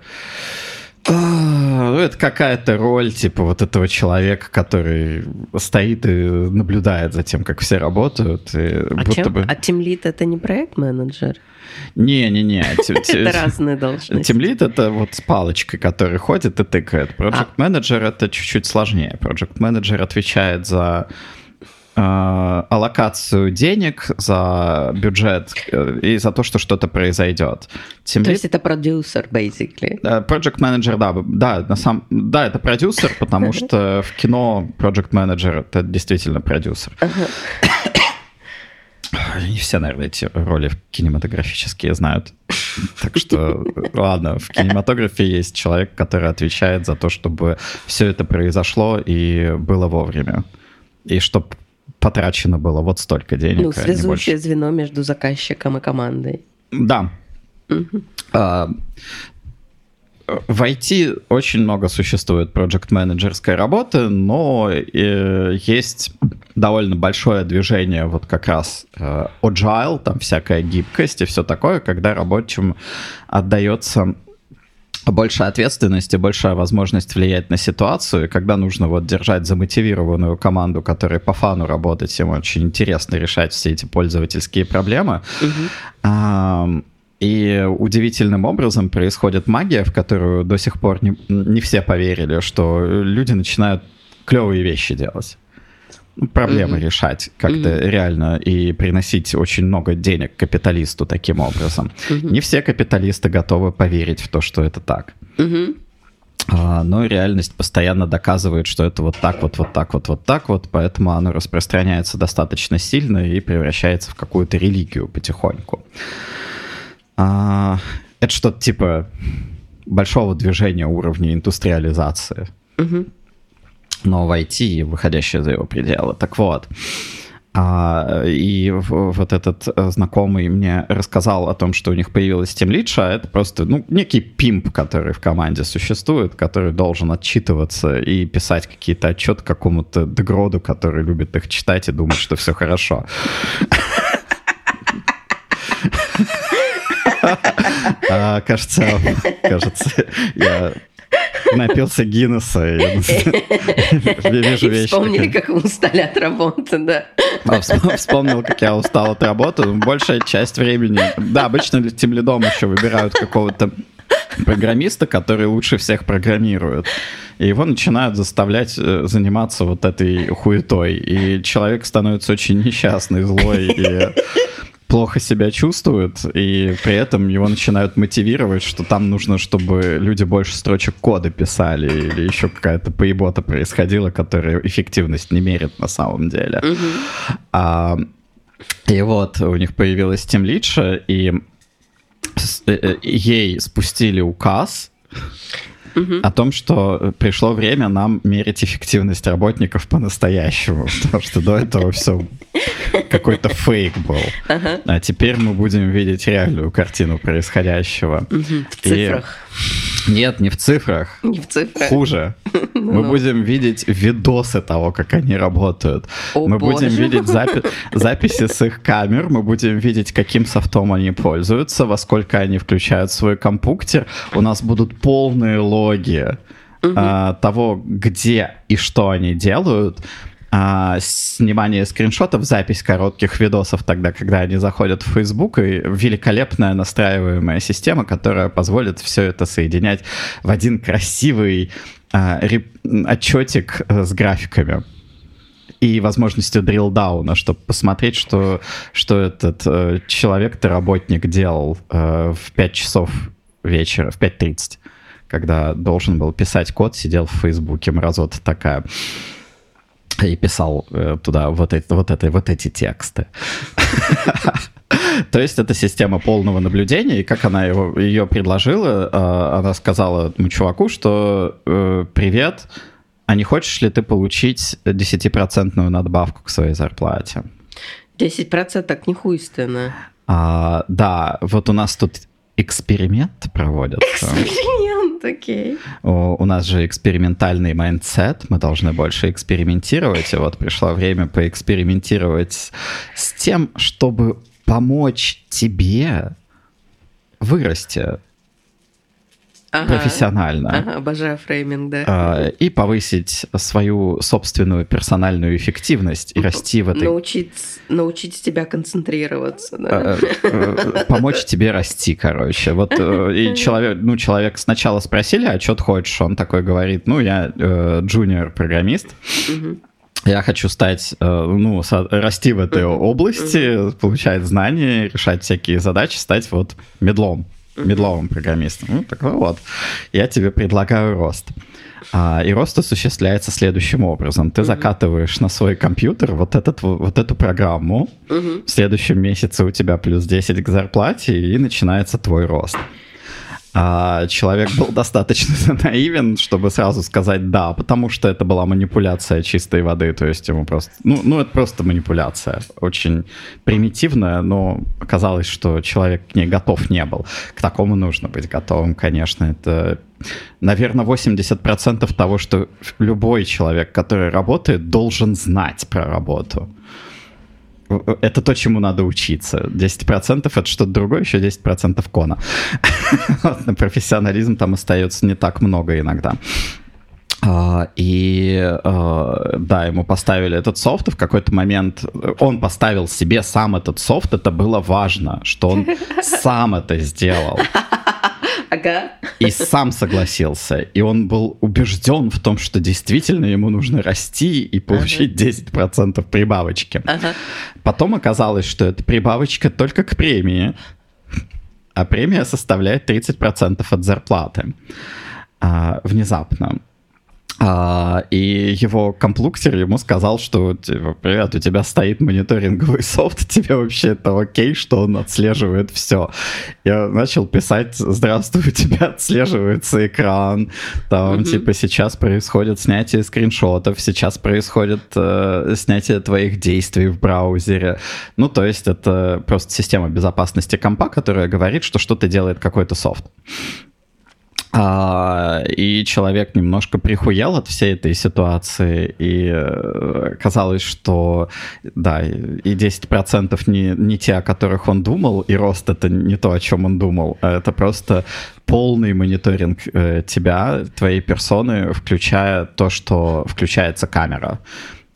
это какая-то роль, типа, вот этого человека, который стоит и наблюдает за тем, как все работают. И А, будто чем? бы... а тимлит это не проект-менеджер? Не-не-не. Это разные должности. Тимлит это вот с палочкой, который ходит и тыкает. Project менеджер это чуть-чуть сложнее. Project менеджер отвечает за аллокацию денег, за бюджет э, и за то, что что-то произойдет. То Team есть это продюсер, basically. Э, Project Manager, да, да, на самом, да, это продюсер, потому что в кино Project Manager это действительно продюсер. Не все, наверное, эти роли кинематографические знают. Так что, ладно, в кинематографе есть человек, который отвечает за то, чтобы все это произошло и было вовремя. И чтобы потрачено было вот столько денег. Ну, а связующее звено между заказчиком и командой. Да. А, В IT очень много существует проект-менеджерской работы, но э, есть довольно большое движение вот как раз э, agile, там всякая гибкость и все такое, когда рабочим отдается больше ответственности, большая возможность влиять на ситуацию, и когда нужно вот держать замотивированную команду, которая по фану работает, всем очень интересно решать все эти пользовательские проблемы. Ам, И удивительным образом происходит магия, в которую до сих пор не, не все поверили, что люди начинают клевые вещи делать. Проблемы решать как-то реально и приносить очень много денег капиталисту таким образом. Не все капиталисты готовы поверить в то, что это так. А, но реальность постоянно доказывает, что это вот так вот, вот так вот, вот так вот, поэтому оно распространяется достаточно сильно и превращается в какую-то религию потихоньку. А, это что-то типа большого движения уровня индустриализации. Но в IT, и выходящее за его пределы. Так вот, а, и вот этот э, знакомый мне рассказал о том, что у них появилась тимлидша, это просто, ну, некий пимп, который в команде существует, который должен отчитываться и писать какие-то отчеты какому-то дегроду, который любит их читать и думает, что все хорошо. А, Кажется, кажется, я напился Гиннесса и вспомнили, как вы устали от работы, да. Вспом- Вспомнил, как я устал от работы. Большая часть времени... Да, обычно тем лидом еще выбирают какого-то программиста, который лучше всех программирует. И его начинают заставлять э, заниматься вот этой хуетой. И человек становится очень несчастный, злой и плохо себя чувствует, и при этом его начинают мотивировать, что там нужно, чтобы люди больше строчек кода писали, или еще какая-то поебота происходила, которая эффективность не мерит на самом деле. А, и вот у них появилась Team Lead, и э, э, ей спустили указ о том, что пришло время нам мерить эффективность работников по-настоящему, потому что до этого все какой-то фейк был. А теперь мы будем видеть реальную картину происходящего. В цифрах. Нет, не в цифрах. Не в цифрах. Хуже. Мы будем видеть видосы того, как они работают. О, мы будем видеть запи- записи с их камер, мы будем видеть, каким софтом они пользуются, во сколько они включают свой компьютер. У нас будут полные логи а, того, где и что они делают. А, снимание скриншотов, запись коротких видосов тогда, когда они заходят в Facebook, и великолепная настраиваемая система, которая позволит все это соединять в один красивый а, реп- отчетик э, с графиками и возможностью дрилдауна, чтобы посмотреть, что, что этот э, человек-то работник делал э, в 5 часов вечера, в 5.30, когда должен был писать код, сидел в Фейсбуке, мразота такая, и писал э, туда вот эти, вот, это, вот эти тексты. То есть это система полного наблюдения, и как она его, ее предложила, э, она сказала этому чуваку, что э, «Привет, а не хочешь ли ты получить 10% надбавку к своей зарплате?» 10% так нехуйственно. А, Да, вот у нас тут эксперимент проводится. Эксперимент, окей. У у нас же экспериментальный mindset, мы должны больше экспериментировать, и вот пришло время поэкспериментировать с тем, чтобы помочь тебе вырасти. Ага. профессионально. Ага, обожаю framing, да. А, и повысить свою собственную персональную эффективность и расти в этой... Научить, научить тебя концентрироваться, да. э, э, помочь тебе расти, короче. Вот э, и человек, ну, человек сначала спросили, а что ты хочешь? Он такой говорит, ну, я джуниор-программист, я хочу стать, э, ну, расти в этой области, получать знания, решать всякие задачи, стать вот медлом, медловым программистом. Ну, так вот, я тебе предлагаю рост. А, и рост осуществляется следующим образом. Ты закатываешь на свой компьютер вот, этот, вот эту программу, в следующем месяце у тебя плюс 10 к зарплате, и начинается твой рост. А человек был достаточно наивен, чтобы сразу сказать «да», потому что это была манипуляция чистой воды, то есть ему просто... Ну, ну это просто манипуляция, очень примитивная, но оказалось, что человек к ней готов не был. К такому нужно быть готовым, конечно, это... Наверное, 80% того, что любой человек, который работает, должен знать про работу. Это то, чему надо учиться. 10% это что-то другое, еще 10% кона. На профессионализм там остается не так много иногда. А, И а, да, ему поставили этот софт, и в какой-то момент он поставил себе сам этот софт, это было важно, что он сам это сделал Ага. и сам согласился. И он был убежден в том, что действительно ему нужно расти и получить 10% прибавочки. Ага. Потом оказалось, что эта прибавочка только к премии, а премия составляет 30% от зарплаты. А, внезапно. А, и его комплуктер ему сказал, что типа, привет, у тебя стоит мониторинговый софт, тебе вообще это окей, что он отслеживает все. Я начал писать, здравствуй, у тебя отслеживается экран, там типа сейчас происходит снятие скриншотов, сейчас происходит э, снятие твоих действий в браузере. Ну, то есть это просто система безопасности компа, которая говорит, что что-то делает какой-то софт. А, и человек немножко прихуел от всей этой ситуации, и э, казалось, что да, и 10% не, не те, о которых он думал, и рост это не то, о чем он думал, а это просто полный мониторинг э, тебя, твоей персоны, включая то, что включается камера.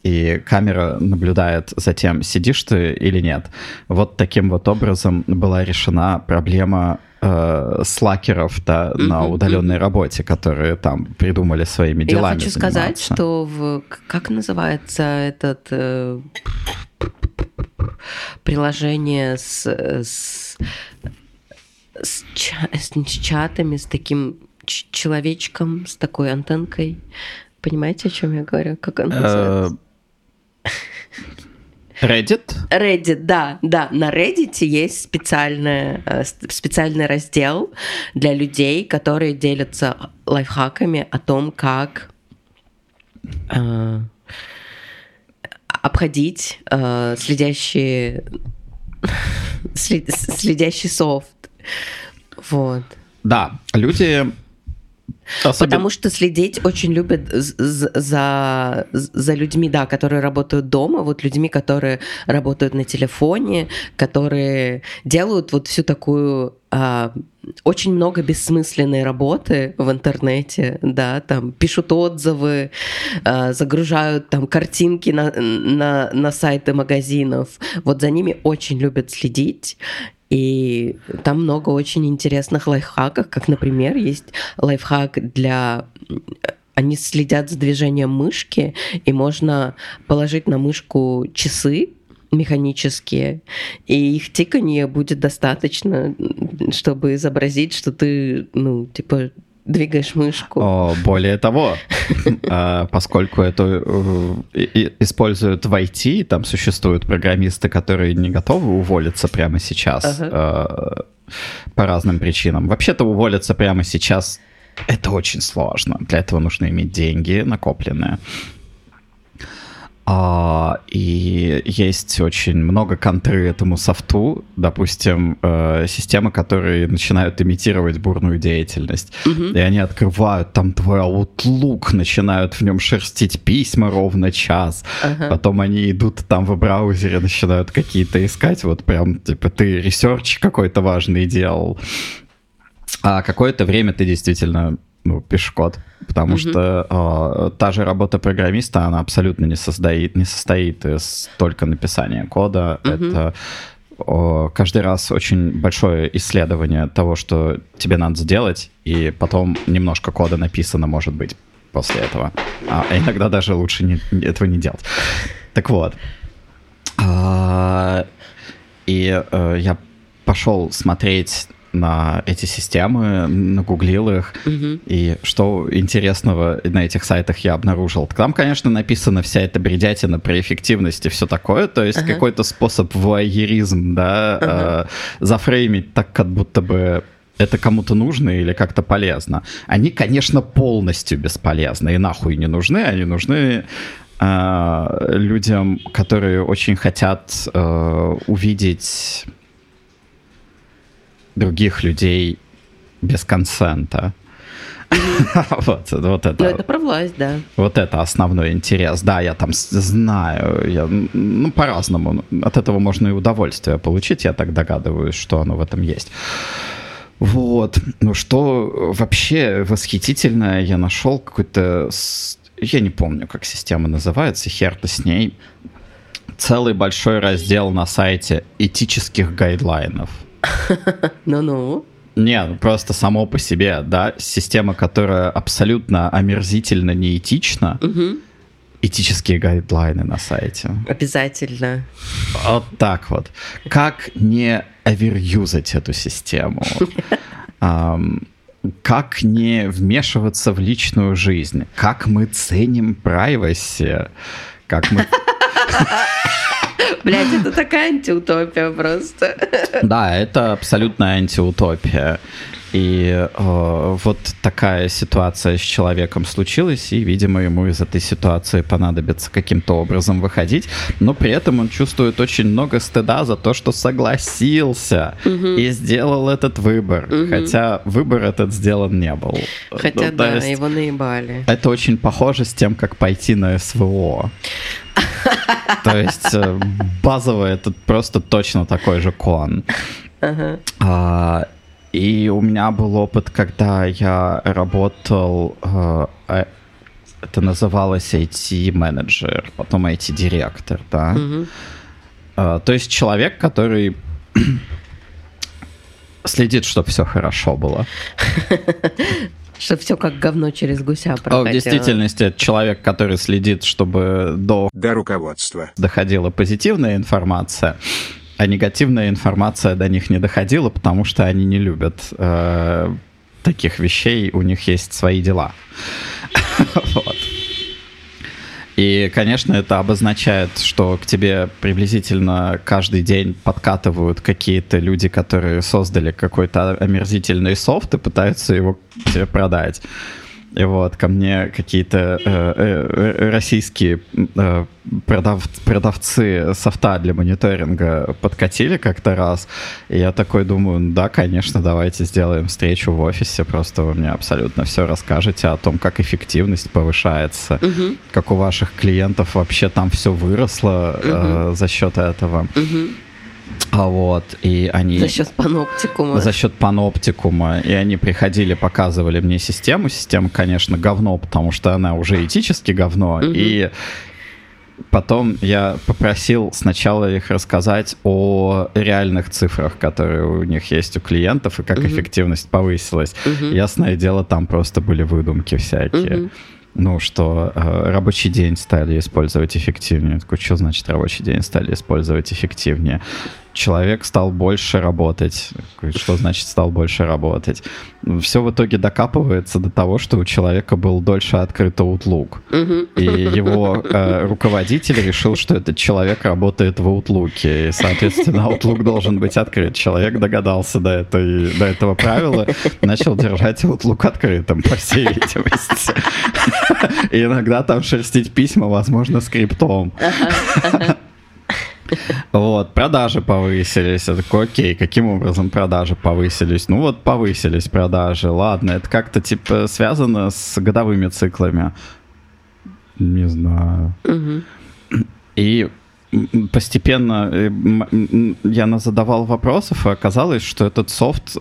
И камера наблюдает за тем, сидишь ты или нет. Вот таким вот образом была решена проблема э, слакеров да, на удаленной работе, которые там придумали своими Я делами. хочу сказать, заниматься. что в как называется этот э, приложение с, с, с, ча- с чатами, с таким ч- человечком, с такой антенкой. Понимаете, о чем я говорю? Как он Э, называется? Reddit? Reddit, да, да. На Reddit есть специальная, э, специальный раздел для людей, которые делятся лайфхаками о том, как э, обходить э, следящий, след- следящий софт. Вот. Да, люди... особенно- Потому что следить очень любят за, за людьми, да, которые работают дома, вот людьми, которые работают на телефоне, которые делают вот всю такую а, очень много бессмысленной работы в интернете, да, там пишут отзывы, а, загружают там картинки на, на, на сайты магазинов. Вот за ними очень любят следить. И там много очень интересных лайфхаков, как, например, есть лайфхак для... Они следят за движением мышки, и можно положить на мышку часы механические, и их тиканье будет достаточно, чтобы изобразить, что ты, ну, типа, двигаешь мышку. О, более того, а, поскольку это э, используют в IT, там существуют программисты, которые не готовы уволиться прямо сейчас э, по разным причинам. Вообще-то уволиться прямо сейчас это очень сложно. Для этого нужно иметь деньги накопленные. А, и есть очень много контры этому софту, допустим, э, системы, которые начинают имитировать бурную деятельность. И они открывают там твой Outlook, начинают в нем шерстить письма ровно час. Потом они идут там в браузере, начинают какие-то искать, вот прям, типа, ты research какой-то важный делал. А какое-то время ты действительно ну, пишешь код, потому что э, та же работа программиста, она абсолютно не состоит, не состоит из только написания кода. Это о, каждый раз очень большое исследование того, что тебе надо сделать, и потом немножко кода написано, может быть, после этого. А иногда даже лучше не, этого не делать. Так вот. А, и э, я пошел смотреть на эти системы, нагуглил их, и что интересного на этих сайтах я обнаружил. Там, конечно, написана вся эта бредятина про эффективность и все такое, то есть какой-то способ вуайеризм, да, э, зафреймить так, как будто бы это кому-то нужно или как-то полезно. Они, конечно, полностью бесполезны и нахуй не нужны. Они нужны э, людям, которые очень хотят э, увидеть других людей без консента. Вот, вот это. Ну, это про власть, да. Вот это основной интерес. Да, я там знаю, я, ну, по-разному. От этого можно и удовольствие получить, я так догадываюсь, что оно в этом есть. Вот. Ну, что вообще восхитительное, я нашел какой-то... Я не помню, как система называется, хер-то с ней. Целый большой раздел на сайте этических гайдлайнов. Ну-ну. Не, ну просто само по себе, да, система, которая абсолютно омерзительно неэтична, этические гайдлайны на сайте. Обязательно. Вот так вот. Как не оверюзать эту систему? Как не вмешиваться в личную жизнь? Как мы ценим privacy? Как мы... Блять, это такая антиутопия просто. Да, это абсолютная антиутопия. И э, вот такая ситуация с человеком случилась, и, видимо, ему из этой ситуации понадобится каким-то образом выходить, но при этом он чувствует очень много стыда за то, что согласился и сделал этот выбор, хотя выбор этот сделан не был. Хотя, Ну, да, его наебали. Это очень похоже с тем, как пойти на СВО. То есть э, базово это просто точно такой же кон. А, И у меня был опыт, когда я работал, э, э, это называлось IT-менеджер, потом IT-директор, да. А, То есть человек, который следит, чтобы все хорошо было. Что все как говно через гуся А в проходило. действительности это человек, который следит, чтобы до До руководства. доходила позитивная информация, а негативная информация до них не доходила, потому что они не любят э, таких вещей, у них есть свои дела. Вот. И, конечно, это обозначает, что к тебе приблизительно каждый день подкатывают какие-то люди, которые создали какой-то омерзительный софт и пытаются его тебе продать. И вот ко мне какие-то э, э, российские э, продав- продавцы софта для мониторинга подкатили как-то раз. И я такой думаю, ну да, конечно, давайте сделаем встречу в офисе, просто вы мне абсолютно все расскажете о том, как эффективность повышается, как у ваших клиентов вообще там все выросло э, за счет этого. А вот, и они... За счет паноптикума. За счет паноптикума. И они приходили, показывали мне систему. Система, конечно, говно, потому что она уже этически говно. И потом я попросил сначала их рассказать о реальных цифрах, которые у них есть у клиентов, и как эффективность повысилась. Ясное дело, там просто были выдумки всякие. Ну, что э, рабочий день стали использовать эффективнее. Я такой, что значит рабочий день стали использовать эффективнее? Человек стал больше работать. Что значит стал больше работать? Все в итоге докапывается до того, что у человека был дольше открыт Outlook. И его э, руководитель решил, что этот человек работает в Outlook. И, соответственно, Outlook должен быть открыт. Человек догадался до, этой, до этого правила, начал держать Outlook открытым, по всей видимости. И иногда там шерстить письма, возможно, скриптом. Вот, продажи повысились. Я такой, окей, каким образом продажи повысились? Ну вот, повысились продажи, ладно. Это как-то, типа, связано с годовыми циклами? Не знаю. И постепенно э, я задавал вопросов, и оказалось, что этот софт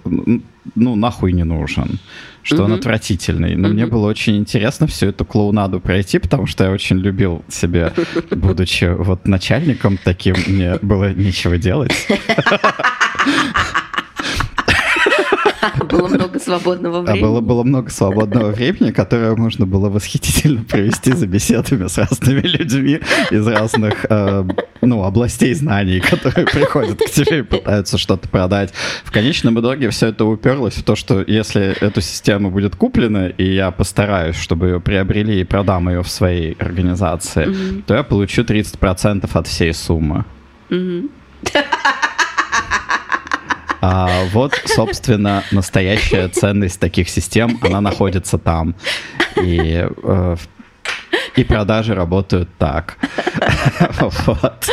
ну нахуй не нужен, что он отвратительный. Но мне было очень интересно всю эту клоунаду пройти, потому что я очень любил себя, будучи вот начальником таким, мне было нечего делать. Было много свободного А времени. было, было много свободного времени, которое можно было восхитительно провести за беседами с разными людьми из разных э, ну, областей знаний, которые приходят к тебе и пытаются что-то продать. В конечном итоге все это уперлось в то, что если эту систему будет куплена, и я постараюсь, чтобы ее приобрели и продам ее в своей организации, то я получу 30% от всей суммы. А вот, собственно, настоящая ценность таких систем, она находится там. И, э, и продажи работают так. Вот.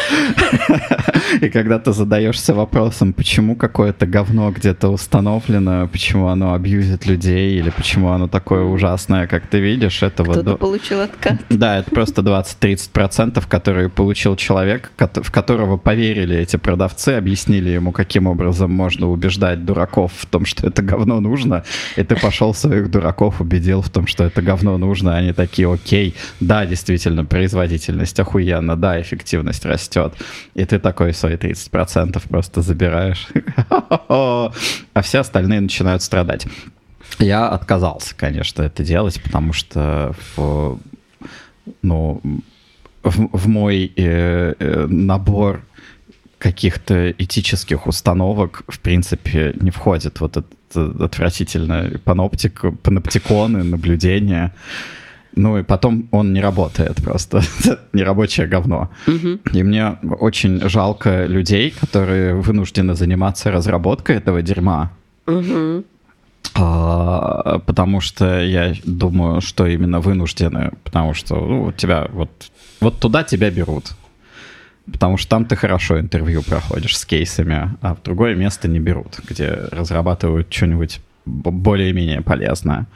И когда ты задаешься вопросом, почему какое-то говно где-то установлено, почему оно абьюзит людей, или почему оно такое ужасное, как ты видишь, это вот... Кто-то до- получил откат. да, это просто 20-30%, которые получил человек, в которого поверили эти продавцы, объяснили ему, каким образом можно убеждать дураков в том, что это говно нужно, и ты пошел своих дураков, убедил в том, что это говно нужно, они такие, окей, да, действительно, производительность охуенно, да, эффективность растет, и ты такой свои 30% просто забираешь, а все остальные начинают страдать. Я отказался, конечно, это делать, потому что в, ну, в, в мой э, э, набор каких-то этических установок, в принципе, не входит вот этот отвратительно паноптик, паноптиконы, наблюдения. Ну и потом он не работает просто. Нерабочее говно. И мне очень жалко людей, которые вынуждены заниматься разработкой этого дерьма. А, потому что я думаю, что именно вынуждены, потому что ну, тебя вот, вот туда тебя берут. Потому что там ты хорошо интервью проходишь с кейсами, а в другое место не берут, где разрабатывают что-нибудь более-менее полезное.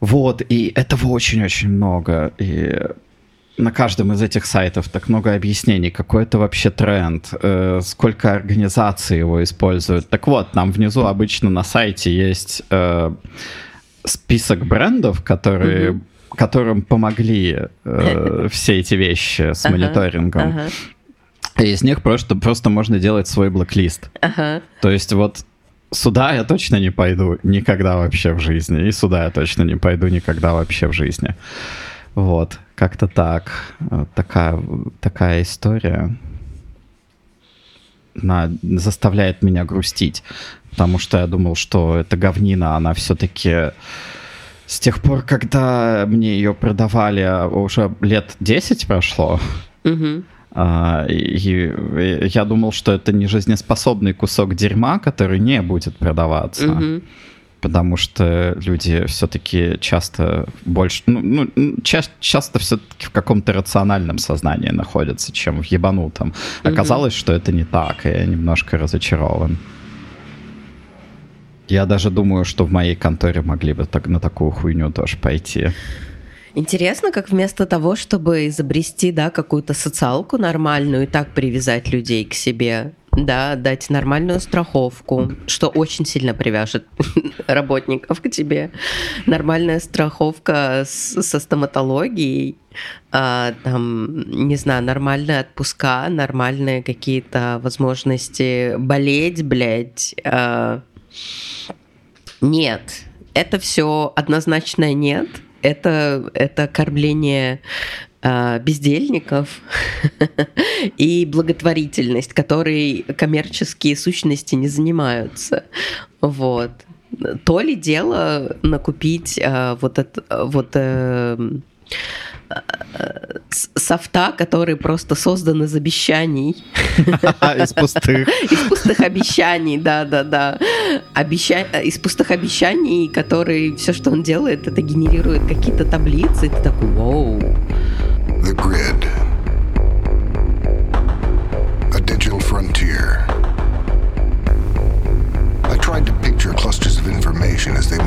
Вот, и этого очень-очень много. И на каждом из этих сайтов так много объяснений, какой это вообще тренд, э, сколько организаций его используют. Так вот, нам внизу обычно на сайте есть э, список брендов, которые, которым помогли э, все эти вещи с мониторингом. И из них просто, просто можно делать свой блэк-лист. Ага. То есть вот сюда я точно не пойду никогда вообще в жизни. И сюда я точно не пойду никогда вообще в жизни. Вот, как-то так. Такая, такая история она заставляет меня грустить. Потому что я думал, что эта говнина, она все-таки с тех пор, когда мне ее продавали, а уже лет 10 прошло, Мгм. А, и, я думал, что это не жизнеспособный кусок дерьма, который не будет продаваться. Мгм. Потому что люди все-таки часто больше, ну, ну, ча- часто все-таки в каком-то рациональном сознании находятся, чем в ебанутом. Оказалось, что это не так, и я немножко разочарован. Я даже думаю, что в моей конторе могли бы так, на такую хуйню тоже пойти. Интересно, как вместо того, чтобы изобрести, да, какую-то социалку нормальную и так привязать людей к себе, да, дать нормальную страховку, что очень сильно привяжет работников к тебе. Нормальная страховка с- со стоматологией, а, там, не знаю, нормальные отпуска, нормальные какие-то возможности болеть, блядь. а. Нет, это все однозначно нет. Это, это кормление а, бездельников и благотворительность, которой коммерческие сущности не занимаются. Вот. То ли дело накупить а, вот, это, вот э, софта, которые просто созданы из обещаний. Из пустых. Из пустых обещаний, да, да, да. Обеща... Из пустых обещаний, которые все, что он делает, это генерирует какие-то таблицы. Ты такой, вау. The grid. A digital frontier. I tried to picture clusters of information as they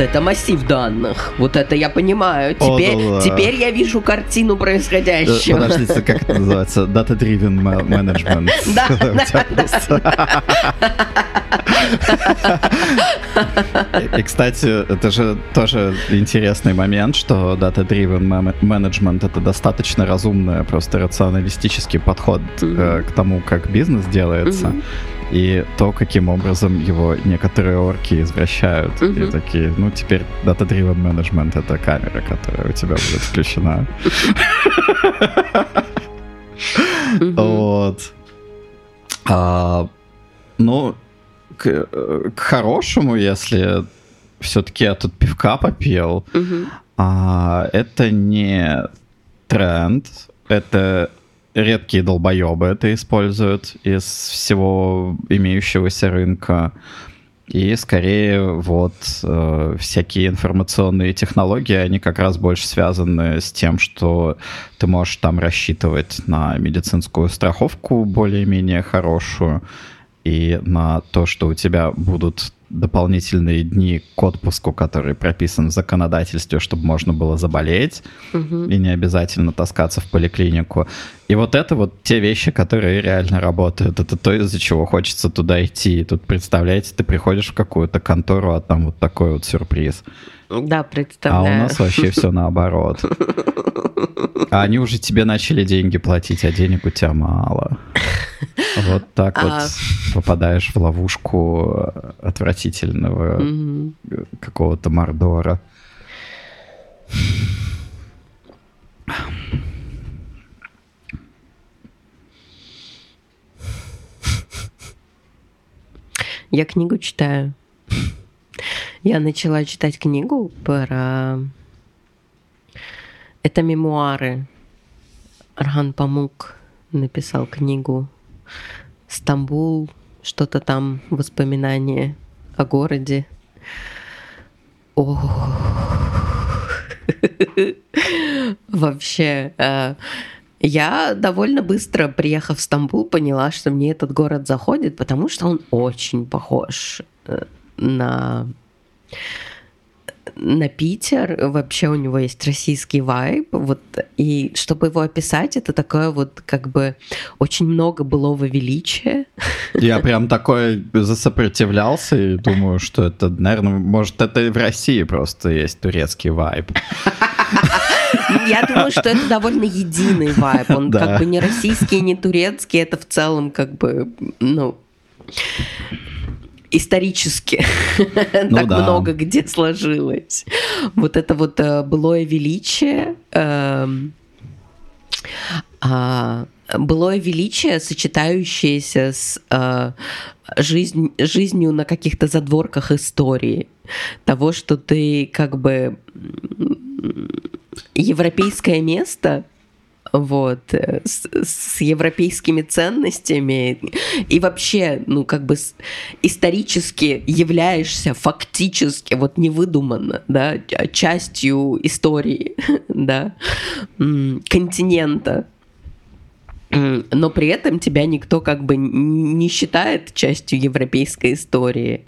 вот это массив данных. Вот это я понимаю. О, Теперь, да ладно. теперь я вижу картину Э, происходящего. Подождите, как это называется? Data-driven ma- management. Да, И, кстати, это же тоже интересный момент, что data-driven ma- management — это достаточно разумный, просто рационалистический подход э, к тому, как бизнес делается. И то, каким образом его некоторые орки извращают. И Мгм. такие, ну, теперь data-driven management — это камера, которая у тебя будет включена. Вот. А, ну, к, э, к хорошему, если все-таки я тут пивка попил, а, это не тренд, это редкие долбоебы это используют из всего имеющегося рынка. И скорее вот э, всякие информационные технологии, они как раз больше связаны с тем, что ты можешь там рассчитывать на медицинскую страховку более-менее хорошую и на то, что у тебя будут дополнительные дни к отпуску, который прописан в законодательстве, чтобы можно было заболеть и не обязательно таскаться в поликлинику. И вот это вот те вещи, которые реально работают. Это то, из-за чего хочется туда идти. И тут, представляете, ты приходишь в какую-то контору, а там вот такой вот сюрприз. Да, А представляю. у нас вообще все наоборот. А они уже тебе начали деньги платить, а денег у тебя мало. Вот так А. вот попадаешь в ловушку отвратительного Мгм. какого-то мордора. Я книгу читаю. Я начала читать книгу про... Это мемуары. Архан Памук написал книгу «Стамбул», что-то там, воспоминания о городе. О, Вообще, э, я довольно быстро, приехав в Стамбул, поняла, что мне этот город заходит, потому что он очень похож э, на на Питер. Вообще у него есть российский вайб. Вот, и чтобы его описать, это такое вот как бы очень много былого величия. Я прям такой засопротивлялся и думаю, что это, наверное, может, это и в России просто есть турецкий вайб. Я думаю, что это довольно единый вайб. Он Да. как бы не российский, не турецкий. Это в целом как бы, ну, исторически Ну так да. много где сложилось. Вот это вот э, былое величие, а, былое величие, сочетающееся с э, жизнь, жизнью на каких-то задворках истории. Того, что ты как бы европейское место, вот, э, с, с европейскими ценностями, и вообще, ну, как бы исторически являешься фактически, вот невыдуманно, да, частью истории, да, континента. Но при этом тебя никто как бы не считает частью европейской истории.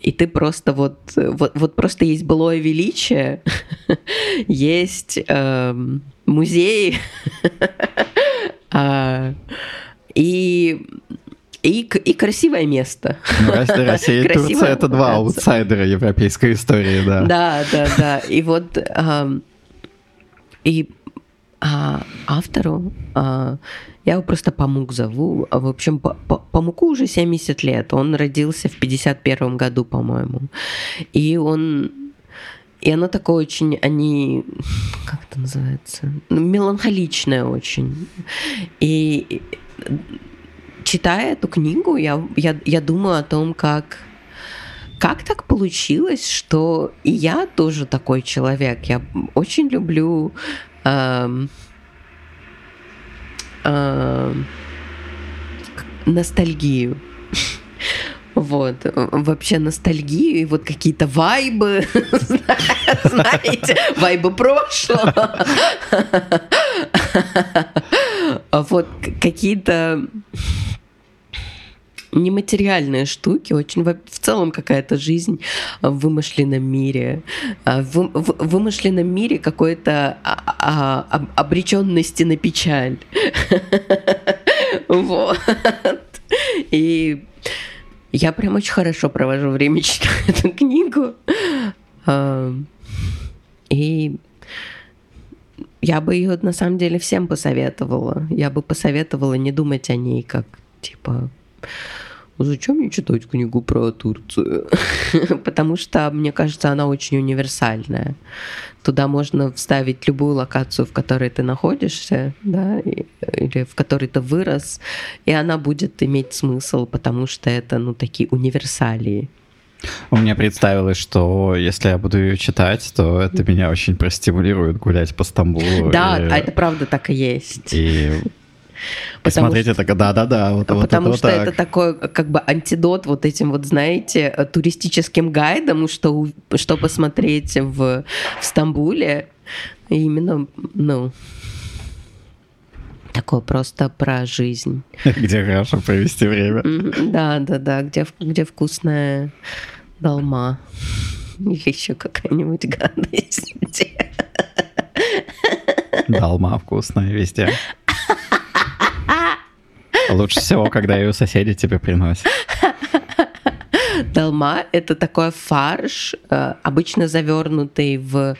И ты просто вот, вот, вот просто есть былое величие, есть эм, музеи, а, и, и, и красивое место. Ну, Россия, и Турция — это два аутсайдера европейской истории, да. Да, да, да. И вот и а, автору а, я его просто Памук зову. А, В общем, Па- Памуку уже 70 лет. Он родился в 51 году, по-моему. И он и оно такое очень, они, как это называется, Ну, меланхоличное очень. И читая эту книгу, я, я, я думаю о том, как как так получилось, что и я тоже такой человек. Я очень люблю ностальгию. Вот, э, вообще ностальгию и вот какие-то вайбы, знаете, вайбы прошлого. Вот какие-то нематериальные штуки, очень в, целом какая-то жизнь в вымышленном мире. А, В, в вымышленном мире какой-то а, а, об- обреченности на печаль. Вот. И я прям очень хорошо провожу время, читая эту книгу. И я бы ее на самом деле всем посоветовала. Я бы посоветовала не думать о ней как типа «Ну, зачем мне читать книгу про Турцию? Потому что, мне кажется, она очень универсальная. Туда можно вставить любую локацию, в которой ты находишься, да, или в которой ты вырос, и она будет иметь смысл, потому что это, ну, такие универсалии. У меня представилось, что если я буду ее читать, то это меня очень простимулирует гулять по Стамбулу. Да, и, а это правда так и есть. и Потому посмотреть это, да-да-да, вот, вот Потому это что вот так. это такой как бы антидот вот этим вот, знаете, э, туристическим гайдам, что, что посмотреть в, в Стамбуле. И именно, ну, такое просто про жизнь. Где хорошо провести время. Да, да, да, где, где вкусная долма. Или еще какая-нибудь гадость. Долма вкусная везде. Лучше всего, когда ее соседи тебе приносят. Долма — это такой фарш, э, обычно завернутый в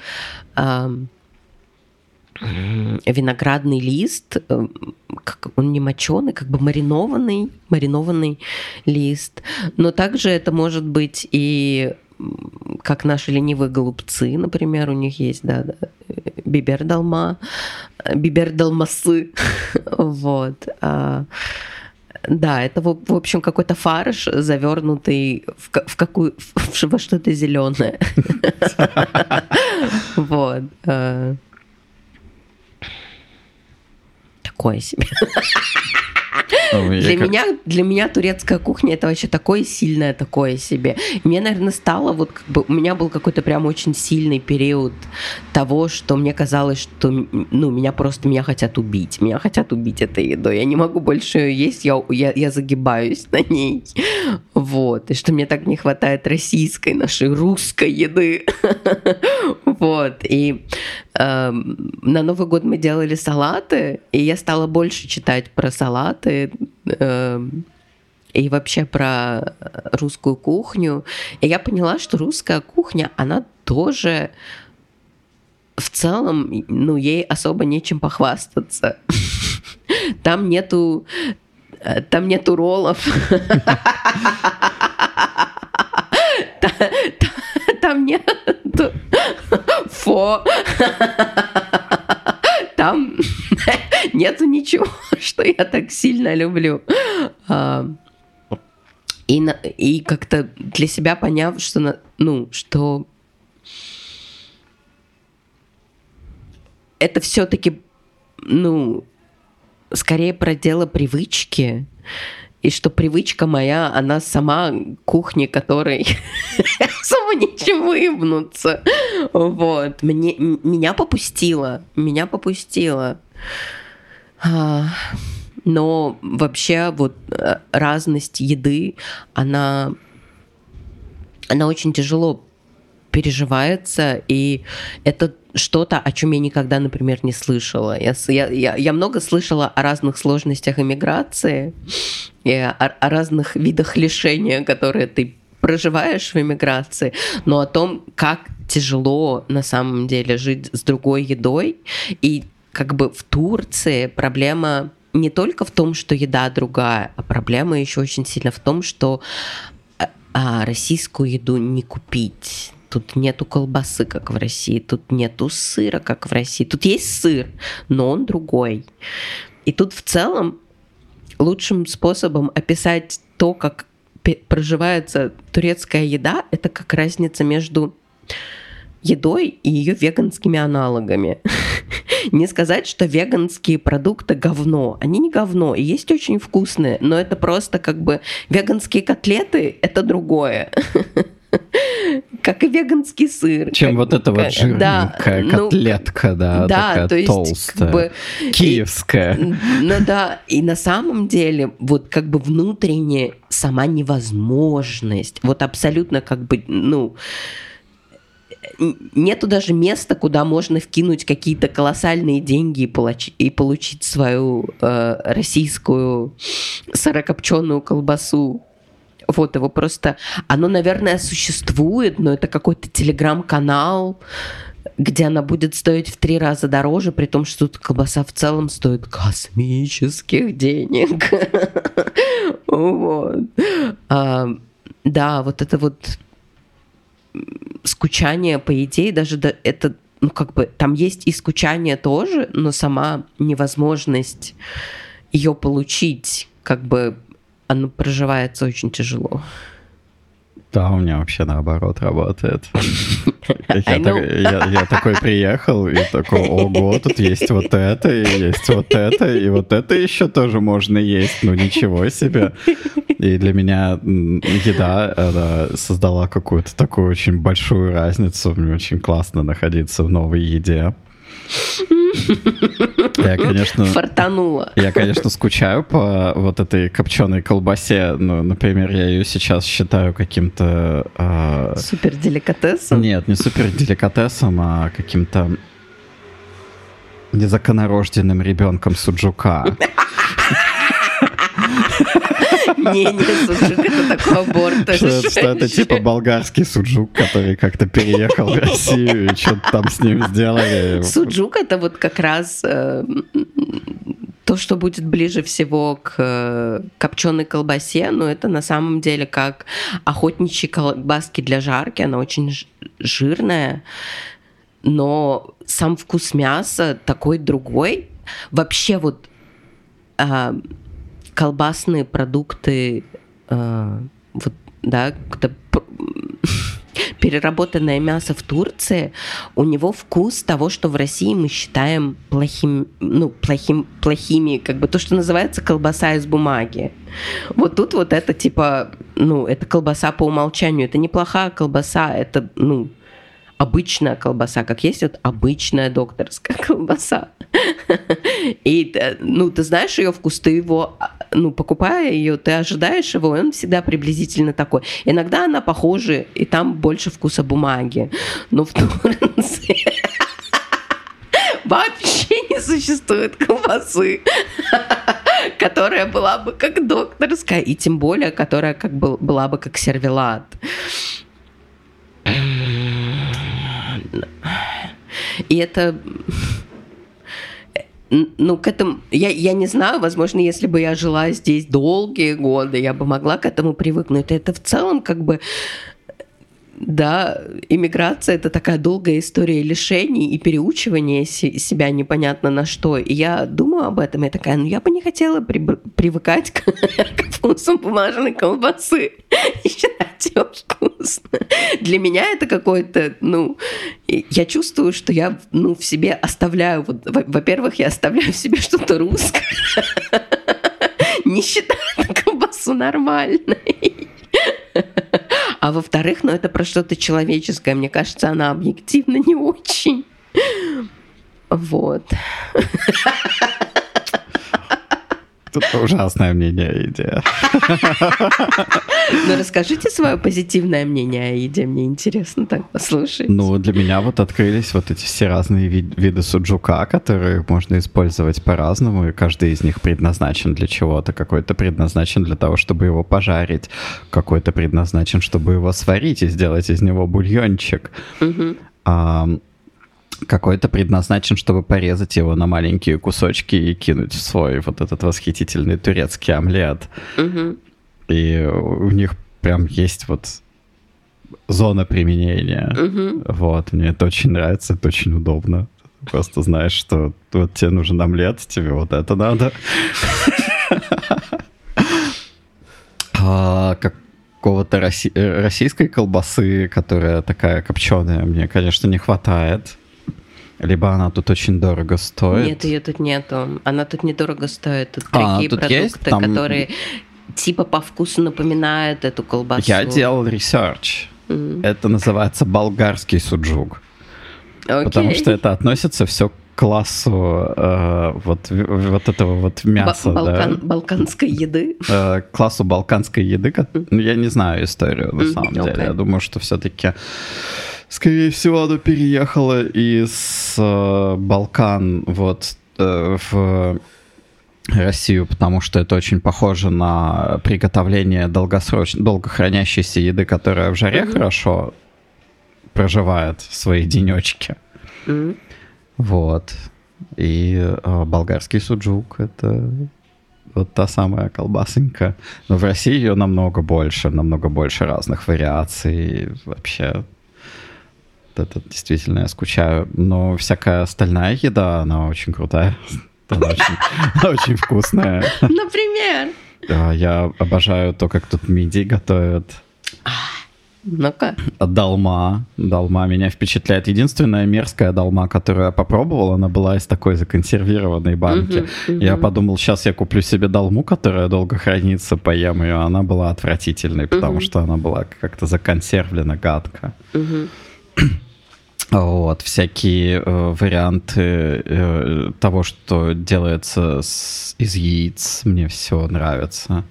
виноградный лист, э, как он не моченый, как бы маринованный, маринованный лист. Но также это может быть и как наши ленивые голубцы, например, у них есть, да, да, э, бибер долма, э, бибер долмасы, вот. а, да, это, в общем, какой-то фарш, завернутый в, в какую, в- во что-то зеленое. Вот. э. Такое себе. Ну, Для меня, для меня турецкая кухня это вообще такое сильное такое себе. Мне, наверное, стало вот как бы у меня был какой-то прям очень сильный период того, что мне казалось, что ну меня просто меня хотят убить, меня хотят убить этой едой. Я не могу больше ее есть, я, я, я загибаюсь на ней. Вот. И что мне так не хватает российской, нашей русской еды. Вот. И эм, на Новый год мы делали салаты, и я стала больше читать про салаты эм, и вообще про русскую кухню. И я поняла, что русская кухня, она тоже в целом, ну, ей особо нечем похвастаться. Там нету э, там нету роллов. Та- та- Там нету фо. Там нету ничего, что я так сильно люблю. А, И, на- и как-то для себя поняв, что, на- ну, что это все-таки, ну, скорее про дело привычки, и что привычка моя, она сама кухни, которой сама нечем выебнуться. Вот. Мне, меня попустило. Меня попустило. А, Но вообще вот э, разность еды, она, она очень тяжело переживается, и это что-то, о чем я никогда, например, не слышала. Я, я, я, много слышала о разных сложностях иммиграции, о, о разных видах лишения, которые ты проживаешь в иммиграции, но о том, как тяжело на самом деле жить с другой едой. И как бы в Турции проблема не только в том, что еда другая, а проблема еще очень сильно в том, что а, а, российскую еду не купить. Тут нету колбасы, как в России, тут нету сыра, как в России. Тут есть сыр, но он другой. И тут в целом лучшим способом описать то, как проживается турецкая еда, это как разница между едой и ее веганскими аналогами. Не сказать, что веганские продукты говно. Они не говно, и есть очень вкусные, но это просто как бы веганские котлеты — это другое. как и веганский сыр. Чем Как- вот эта вот как- жирненькая ну, котлетка, да, да, такая то есть, толстая, как бы, киевская. Ну да, и на самом деле вот как бы внутренне сама невозможность, вот абсолютно как бы, ну, нету даже места, куда можно вкинуть какие-то колоссальные деньги и, получи- и получить свою э, российскую сырокопченую колбасу. Вот его просто... Оно, наверное, существует, но это какой-то телеграм-канал, где она будет стоить в три раза дороже, при том, что тут колбаса в целом стоит космических денег. Вот. А, Да, вот это вот скучание, по идее, даже да- это, ну, как бы, там есть и скучание тоже, но сама невозможность ее получить, как бы, оно проживается очень тяжело. Да, у меня вообще наоборот работает. Я, так- я- я такой приехал и такой, ого, тут есть вот это, и есть вот это, и вот это еще тоже можно есть. Ну ничего себе. И для меня еда она создала какую-то такую очень большую разницу. Мне очень классно находиться в новой еде. Я, конечно, Фартануло. я, конечно, скучаю по вот этой копченой колбасе. Ну, например, я ее сейчас считаю каким-то... а, Супер деликатесом. нет, не супер деликатесом, а каким-то незаконорожденным ребенком суджука. Не, не, суджук, это такой аборт. Что это, типа болгарский суджук, который как-то переехал в Россию и что-то там с ним сделали. Суджук это вот как раз э, то, что будет ближе всего к копченой колбасе, но это на самом деле как охотничьи колбаски для жарки, она очень жирная, но сам вкус мяса такой другой. Вообще вот а, колбасные продукты, а, вот, да, когда переработанное мясо в Турции, у него вкус того, что в России мы считаем плохим, ну, плохим, плохими, как бы то, что называется колбаса из бумаги. Вот тут вот это типа, ну, это колбаса по умолчанию, это неплохая колбаса, это, ну, обычная колбаса, как есть вот обычная докторская колбаса. И, э, ну, ты знаешь ее вкус, ты его, а, ну, покупая ее, ты ожидаешь его, и он всегда приблизительно такой. Иногда она похожа, и там больше вкуса бумаги. Но в Турции вообще не существует колбасы, которая была бы как докторская, и тем более, которая как бы была бы как сервелат. И это... Ну, к этому... Я, я не знаю, возможно, если бы я жила здесь долгие годы, я бы могла к этому привыкнуть. Это в целом как бы... Да, иммиграция это такая долгая история лишений и переучивания се- себя непонятно на что. И я думаю об этом, и такая, ну я бы не хотела приб- привыкать к, к вкусу бумажной колбасы и считать ее вкусно. Для меня это какой-то, ну, я чувствую, что я, ну, в себе оставляю, вот, во- во-первых, я оставляю в себе что-то русское, не считаю колбасу нормальной. А во-вторых, ну это про что-то человеческое. Мне кажется, она объективно не очень. Вот. Тут ужасное мнение о еде. Ну расскажите свое позитивное мнение о еде. Мне интересно так послушать. Ну, для меня вот открылись вот эти все разные ви- виды суджука, которые можно использовать по-разному, и каждый из них предназначен для чего-то. Какой-то предназначен для того, чтобы его пожарить, какой-то предназначен, чтобы его сварить и сделать из него бульончик. А, какой-то предназначен, чтобы порезать его на маленькие кусочки и кинуть в свой вот этот восхитительный турецкий омлет. Мгм. И у них прям есть вот зона применения. Мгм. Вот, мне это очень нравится, это очень удобно. Просто знаешь, что вот тебе нужен омлет, тебе вот это надо. А Какого-то э, российской колбасы, которая такая копченая, мне, конечно, не хватает. Либо она тут очень дорого стоит. Нет, ее тут нету. Она тут недорого стоит. Тут А, другие тут продукты, есть? Там- которые типа по вкусу напоминают эту колбасу. Я делал research. Это называется болгарский суджук. Потому Окей. что это относится все к классу э, вот, вот этого вот мяса, да. балкан- балканской еды. э, к классу балканской еды. ну, Я не знаю историю на самом деле. окей. Я думаю, что все-таки, скорее всего, оно переехало из э, Балкан вот э, в Россию, потому что это очень похоже на приготовление долгосрочной, долгохранящейся еды, которая в жаре хорошо проживает свои денечки. М. Вот. И э, болгарский суджук это вот та самая колбасонька. Но в России ее намного больше, намного больше разных вариаций. Вообще, это действительно я скучаю. Но всякая остальная еда, она очень крутая. Она очень, она очень вкусная. Например. Да, Я обожаю то, как тут мидии готовят. Ну-ка. А Долма. Долма меня впечатляет. Единственная мерзкая долма, которую я попробовал, она была из такой законсервированной банки. Мгм, Я мгм. подумал, сейчас я куплю себе долму, которая долго хранится, поем ее. Она была отвратительной, потому Мгм. что она была как-то законсервлена гадко. Мгм. Вот, всякие э, варианты э, того, что делается с- из яиц, мне все нравится.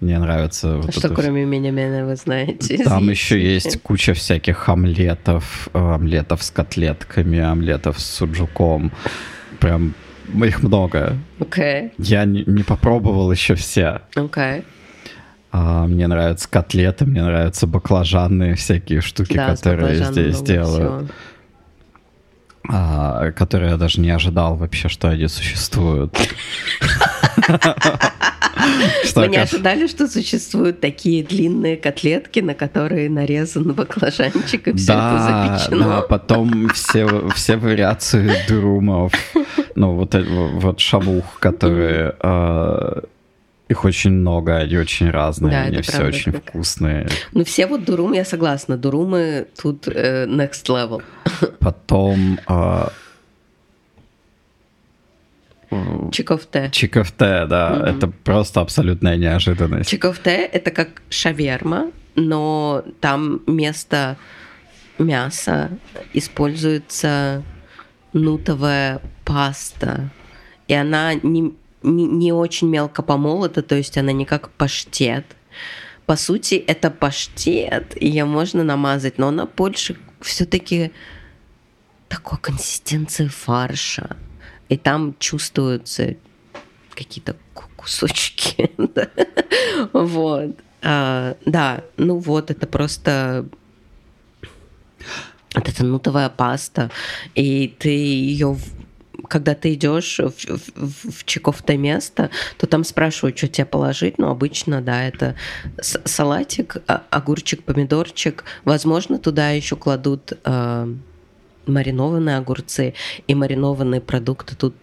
Мне нравится вот Что это кроме меня вы знаете? там яиц еще вообще? есть куча всяких омлетов, э, омлетов с котлетками, омлетов с суджуком. Прям их много. Окей, Я не, не попробовал еще все. окей. А, мне нравятся котлеты, мне нравятся баклажанные всякие штуки, Да, которые здесь делают. всего. А, которые я даже не ожидал вообще, что они существуют. Вы не ожидали, что существуют такие длинные котлетки, на которые нарезан баклажанчик и все это запечено? да, потом все, вариации дурумов, ну вот, э- вот шавух, которые э, их очень много, они очень разные, Да, они все правда очень так. вкусные. Ну, все вот дурумы, я согласна, дурумы тут э, next level. Потом э, Чиковте. чикофте, да, Мгм. это просто абсолютная неожиданность. Чиковте – это как шаверма, но там вместо мяса используется нутовая паста. И она не, не, не очень мелко помолота, то есть она не как паштет. По сути, это паштет, ее можно намазать, но она больше все-таки такой консистенции фарша. И там чувствуются какие-то ку- кусочки. Вот. А, Да, ну вот, это просто... Это нутовая паста, и ты ее когда ты идешь в, в, в- чеков-то место, то там спрашивают, что тебе положить. Ну, обычно, да, это салатик, а- огурчик, помидорчик. Возможно, туда еще кладут э, маринованные огурцы и маринованные продукты. Тут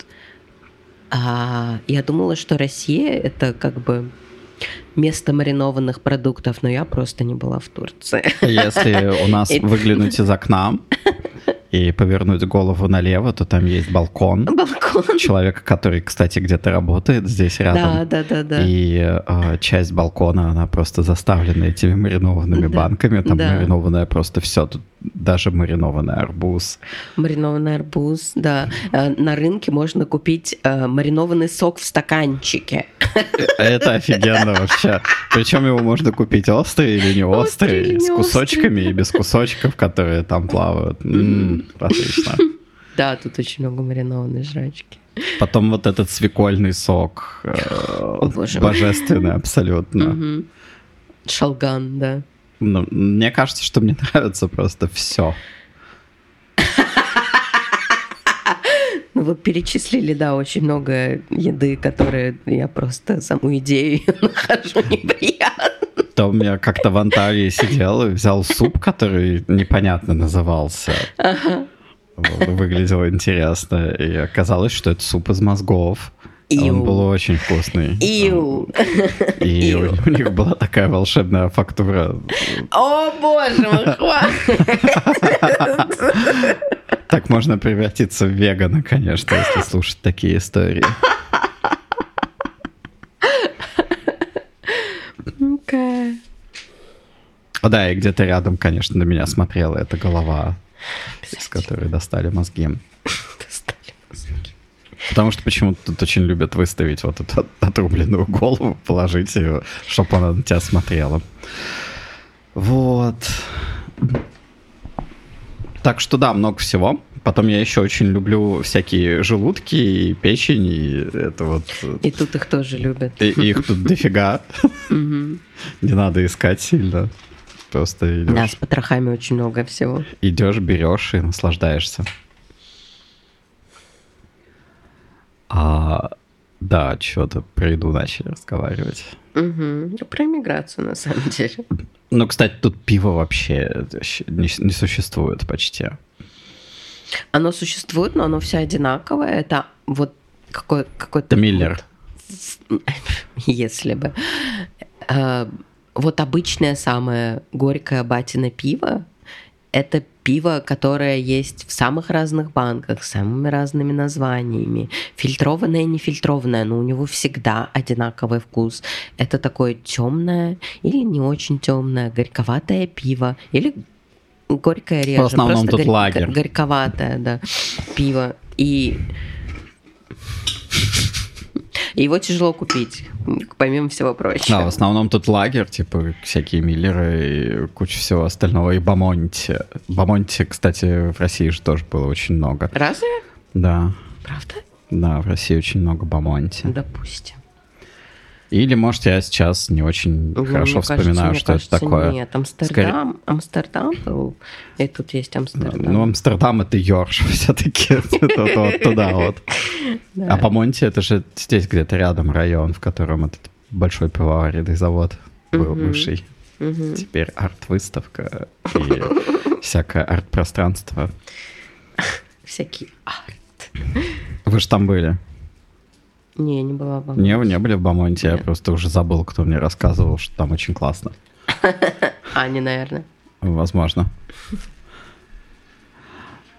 а, я думала, что Россия это как бы место маринованных продуктов, но я просто не была в Турции. Если у нас выглянуть из окна и повернуть голову налево, то там есть балкон. Балкон. Человека, который, кстати, где-то работает здесь рядом. Да, да, да, да. И э, часть балкона, она просто заставлена этими маринованными Да, банками. Там да. маринованное просто все. Тут даже маринованный арбуз. Маринованный арбуз, да. Э, На рынке можно купить э, маринованный сок в стаканчике. Это офигенно вообще. Причем его можно купить острый или не Острый острый, не с кусочками и без кусочков, которые там плавают. М, Отлично. Да, тут очень много маринованной жрачки. Потом вот этот свекольный сок. э, мой. Божественный абсолютно. Шалган, да. Ну, мне кажется, что мне нравится просто все. Ну, вы перечислили, да, очень много еды, которые я просто саму идею нахожу неприятно. Там я как-то в Анталии сидел и взял суп, который непонятно назывался. Вот, Выглядело интересно. И оказалось, что это суп из мозгов. Иу. Он был очень вкусный. Иу. И у, Иу. у них была такая волшебная фактура. О, боже мой, хватит. Так можно превратиться в вегана, конечно, если слушать такие истории. Окей. Да, и где-то рядом, конечно, на меня смотрела эта голова, из которой достали мозги. Потому что почему-то тут очень любят выставить вот эту отрубленную голову, положить ее, чтобы она на тебя смотрела. Вот. Так что да, много всего. Потом я еще очень люблю всякие желудки и печень, и это вот... И тут их тоже любят. И, их тут дофига. Не надо искать сильно. Просто идешь. Да, с потрохами очень много всего. Идешь, берешь и наслаждаешься. А, да, что-то про еду начали разговаривать. Угу. Про иммиграцию, на самом деле. Ну, кстати, тут пиво вообще не, не существует почти. Оно существует, но оно все одинаковое. Это вот какой, какой-то... Миллер. Если бы. А, вот обычное самое горькое батино пиво, это пиво, которое есть в самых разных банках, с самыми разными названиями. Фильтрованное и нефильтрованное, но у него всегда одинаковый вкус. Это такое темное или не очень темное, горьковатое пиво, или горькое реже. В основном Просто тут горь- лагерь. Горьковатое, да, пиво. И и его тяжело купить, помимо всего прочего. Да, в основном тут лагерь, типа всякие миллеры и куча всего остального. И Бамонти. Бамонти, кстати, в России же тоже было очень много. Разве? Да, Правда? да, в России очень много Бамонти. Допустим. Или, может, я сейчас не очень Ну, хорошо вспоминаю, кажется, что кажется, это такое. Нет, Амстердам, Амстердам был, и тут есть Амстердам. Ну, Амстердам это Йорш все-таки. Туда вот. А Бамонти это же здесь где-то рядом район, в котором этот большой пивоваренный завод был бывший. Теперь арт-выставка и всякое арт-пространство. Всякий арт. Вы же там были? Не, не была бы. Не, вы не были в Бамонте, я просто уже забыл, кто мне рассказывал, что там очень классно. Аня, наверное. Возможно.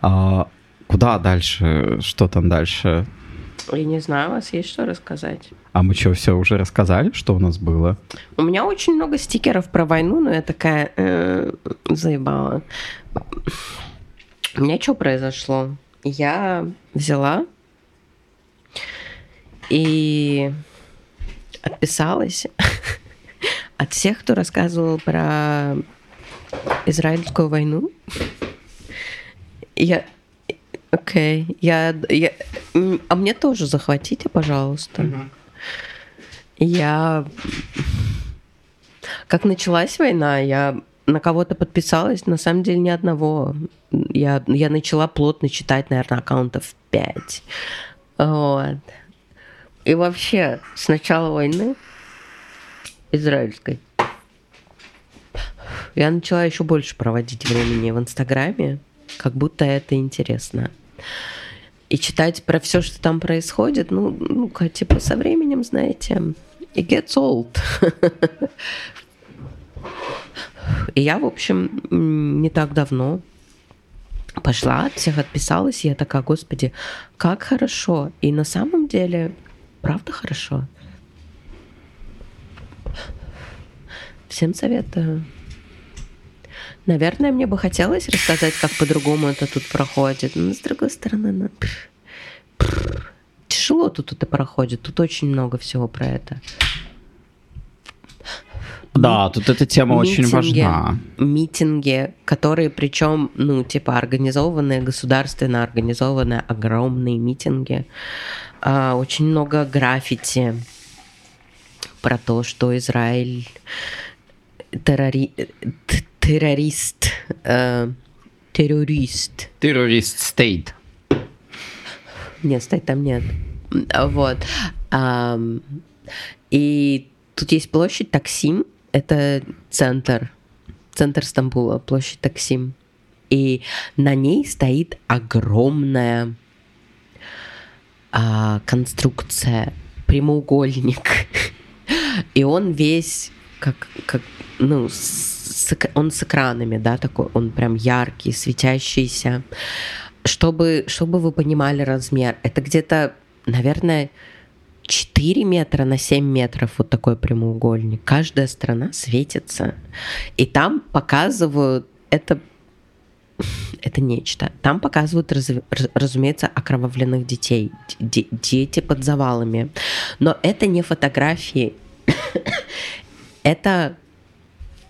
А куда дальше? Что там дальше? Я не знаю, у вас есть что рассказать? А мы что, все уже рассказали, что у нас было? У меня очень много стикеров про войну, но я такая э, заебала. У меня что произошло? Я взяла и отписалась от всех, кто рассказывал про израильскую войну. Я... Окей. Я, я... А мне тоже захватите, пожалуйста. Я... Как началась война, я на кого-то подписалась, на самом деле ни одного. Я, я начала плотно читать, наверное, аккаунтов 5. Вот. И вообще, с начала войны израильской я начала еще больше проводить времени в Инстаграме, как будто это интересно. И читать про все, что там происходит, ну, ну типа, со временем, знаете, it gets old. И я, в общем, не так давно пошла, от всех отписалась, и я такая, господи, как хорошо. И на самом деле, правда хорошо. Всем советую. Наверное, мне бы хотелось рассказать, как по-другому это тут проходит. Но с другой стороны, ну, пф, пф, тяжело тут это проходит. Тут очень много всего про это. Да, тут эта тема очень Митинги. важна. Митинги, которые причем, ну, типа, организованные, государственно организованные огромные митинги. А, очень много граффити про то, что Израиль террори... террорист, э, террорист. Террорист стейт. Нет, стать там нет. А, Вот. Ам, И тут есть площадь Таксим. Это центр. Центр Стамбула, площадь Таксим. И на ней стоит огромная а, конструкция, прямоугольник. И он весь как, как ну, с, он с экранами, да, такой, он прям яркий, светящийся. Чтобы, чтобы вы понимали размер, это где-то, наверное, 4 метра на 7 метров вот такой прямоугольник. Каждая сторона светится. И там показывают это это нечто. Там показывают, раз, разумеется, окровавленных детей, де, дети под завалами. Но это не фотографии, это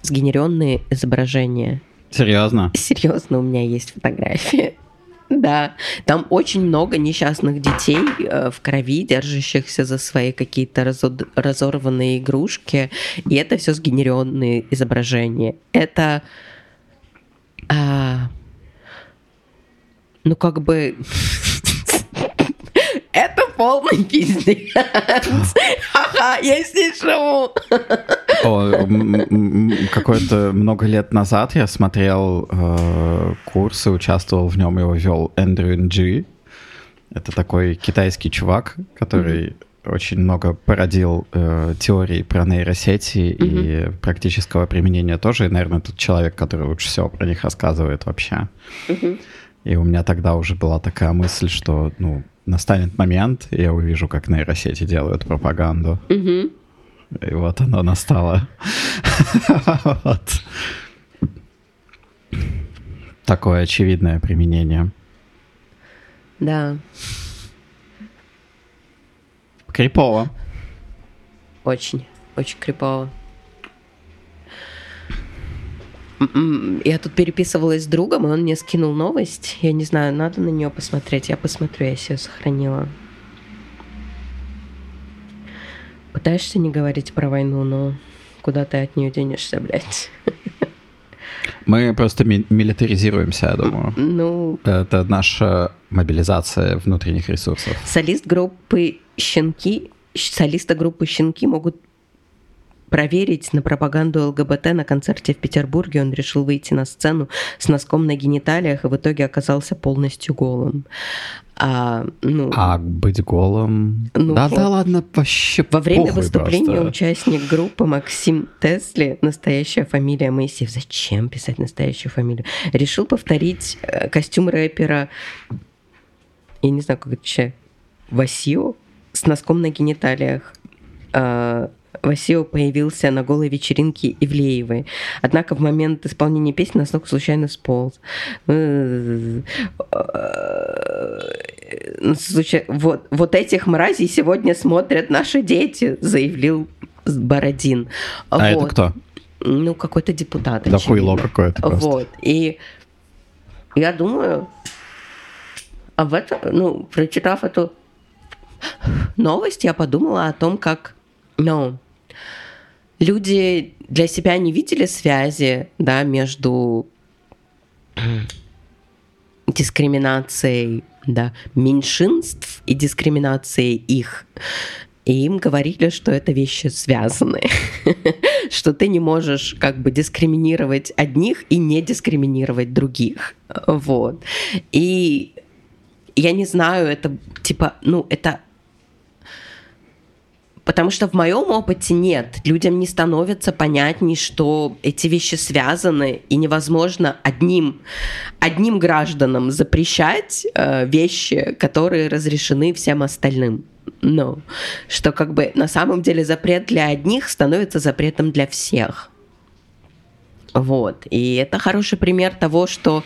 сгенеренные изображения. Серьезно? Серьезно, у меня есть фотографии. Да, там очень много несчастных детей э, в крови, держащихся за свои какие-то разо- разорванные игрушки, и это все сгенеренные изображения. Это, а, ну как бы это полный пиздец. Ха-ха, я живу. Какое-то много лет назад я смотрел э, курс и участвовал в нем, его вел Эндрю Нджи. Это такой китайский чувак, который mm-hmm. очень много породил э, теорий про нейросети mm-hmm. и практического применения тоже. И, наверное, тот человек, который лучше всего про них рассказывает вообще. Mm-hmm. И у меня тогда уже была такая мысль, что, ну, настанет момент, и я увижу, как нейросети делают пропаганду. Mm-hmm. И вот оно настало. вот. Такое очевидное применение. Да. Крипово. Очень, очень крипово. М-м, я тут переписывалась с другом, и он мне скинул новость. Я не знаю, надо на нее посмотреть. Я посмотрю, я ее сохранила. Пытаешься не говорить про войну, но куда ты от нее денешься, блядь? Мы просто ми- милитаризируемся, я думаю. Ну... Это наша мобилизация внутренних ресурсов. Солист группы «Щенки», солиста группы «Щенки» могут проверить на пропаганду ЛГБТ на концерте в Петербурге. Он решил выйти на сцену с носком на гениталиях и в итоге оказался полностью голым. А, ну, а быть голым? Ну, да, вот. да, ладно, вообще Во время выступления просто. участник группы Максим Тесли, настоящая фамилия Моисеев, зачем писать настоящую фамилию, решил повторить э, костюм рэпера, я не знаю, как это вообще, Васио, с носком на гениталиях. А, Васио появился на голой вечеринке Ивлеевой. Однако в момент исполнения песни носок случайно сполз. Вот, вот этих мразей сегодня смотрят наши дети, заявил Бородин. А вот. это кто? Ну, какой-то депутат. Да хуйло какое-то просто. Вот. И я думаю, а в это, ну, прочитав эту новость, я подумала о том, как, ну, люди для себя не видели связи, да, между дискриминацией да, меньшинств и дискриминацией их. И им говорили, что это вещи связаны, что ты не можешь как бы дискриминировать одних и не дискриминировать других. Вот. И я не знаю, это типа, ну, это Потому что в моем опыте нет. Людям не становится понятней, что эти вещи связаны, и невозможно одним, одним гражданам запрещать э, вещи, которые разрешены всем остальным. Но что как бы на самом деле запрет для одних становится запретом для всех. Вот. И это хороший пример того, что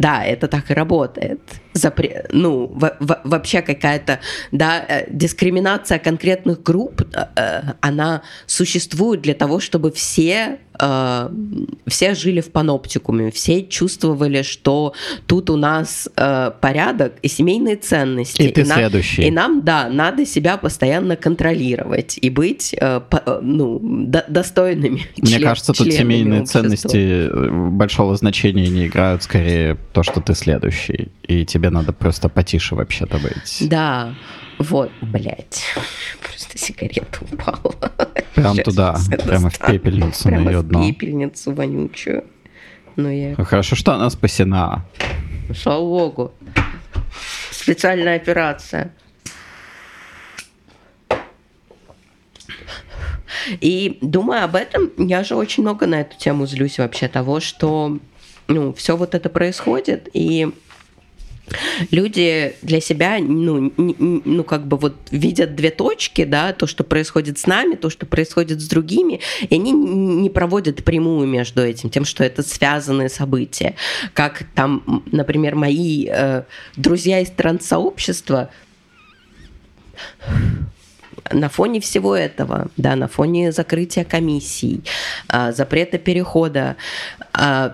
да, это так и работает. Запре... Ну, в- в- вообще какая-то, да, э, дискриминация конкретных групп, э, э, она существует для того, чтобы все э, все жили в паноптикуме, все чувствовали, что тут у нас э, порядок и семейные ценности. И ты и следующий. Нам, и нам, да, надо себя постоянно контролировать и быть, э, по, э, ну, до, достойными. Мне член, кажется, тут семейные общества. ценности э, большого значения не играют, скорее то, что ты следующий, и тебе надо просто потише вообще-то быть. Да. Вот, блядь, просто сигарета упала. Прям Сейчас туда, прямо в пепельницу прямо на ее дно. в пепельницу вонючую. Но я... Хорошо, что она спасена. Слава богу. Специальная операция. И думая об этом, я же очень много на эту тему злюсь вообще того, что ну, все вот это происходит, и люди для себя, ну, ну, как бы вот видят две точки, да, то, что происходит с нами, то, что происходит с другими, и они не проводят прямую между этим, тем, что это связанные события. Как там, например, мои э, друзья из транссообщества на фоне всего этого, да, на фоне закрытия комиссий, э, запрета перехода, э,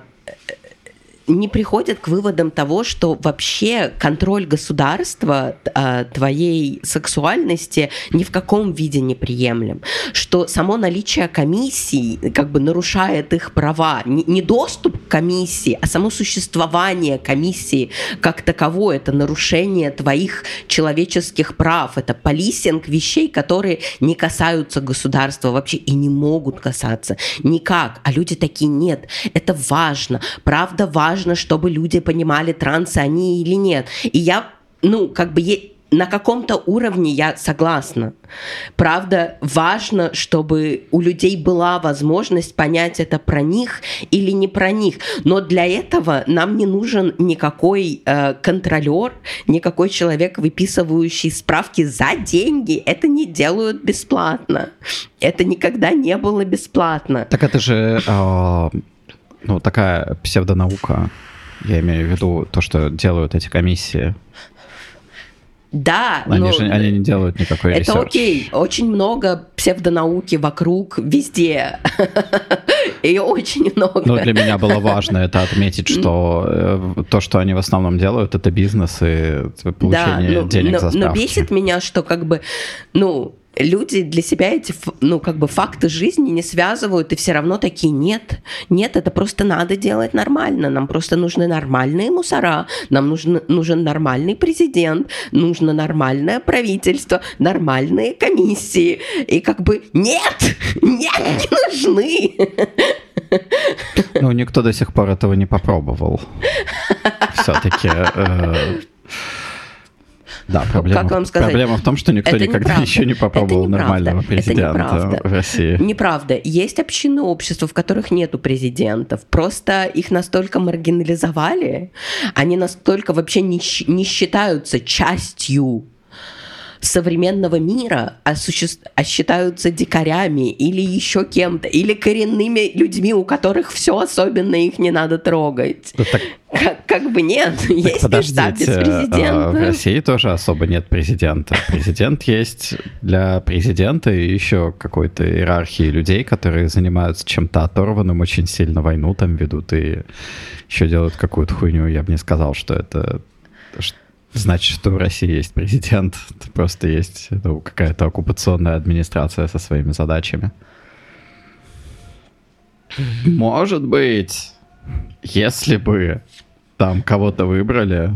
не приходят к выводам того, что вообще контроль государства э, твоей сексуальности ни в каком виде не приемлем, что само наличие комиссий как бы нарушает их права, не, не доступ к комиссии, а само существование комиссии как таковое, это нарушение твоих человеческих прав, это полисинг вещей, которые не касаются государства вообще и не могут касаться никак, а люди такие нет, это важно, правда важно, важно, чтобы люди понимали, трансы они или нет. И я, ну, как бы на каком-то уровне я согласна. Правда, важно, чтобы у людей была возможность понять это про них или не про них. Но для этого нам не нужен никакой э, контролер, никакой человек, выписывающий справки за деньги. Это не делают бесплатно. Это никогда не было бесплатно. Так это же э, ну, такая псевдонаука. Я имею в виду то, что делают эти комиссии. Да, они но же они не делают никакой Это research. окей, очень много псевдонауки вокруг, везде. Ее очень много. Но для меня было важно это отметить, что э, то, что они в основном делают, это бизнес и получение да, но, денег но, за справки. Но бесит меня, что как бы, ну, люди для себя эти, ну, как бы факты жизни не связывают, и все равно такие, нет, нет, это просто надо делать нормально, нам просто нужны нормальные мусора, нам нужен, нужен нормальный президент, нужно нормальное правительство, нормальные комиссии, и как бы нет, нет, не нужны. Ну, никто до сих пор этого не попробовал. Все-таки э, да, проблема, как вам сказать? проблема в том, что никто это никогда еще не попробовал не нормального президента в России. Неправда. Есть общины общества, в которых нету президентов. Просто их настолько маргинализовали, они настолько вообще не, не считаются частью современного мира, а, суще... а считаются дикарями или еще кем-то, или коренными людьми, у которых все особенно их не надо трогать. Так... как, как бы нет, так есть подождите, без президента. А, в России тоже особо нет президента. Президент есть для президента и еще какой-то иерархии людей, которые занимаются чем-то оторванным, очень сильно войну там ведут и еще делают какую-то хуйню. Я бы не сказал, что это значит, что в России есть президент. Просто есть ну, какая-то оккупационная администрация со своими задачами. Может быть, если бы там кого-то выбрали,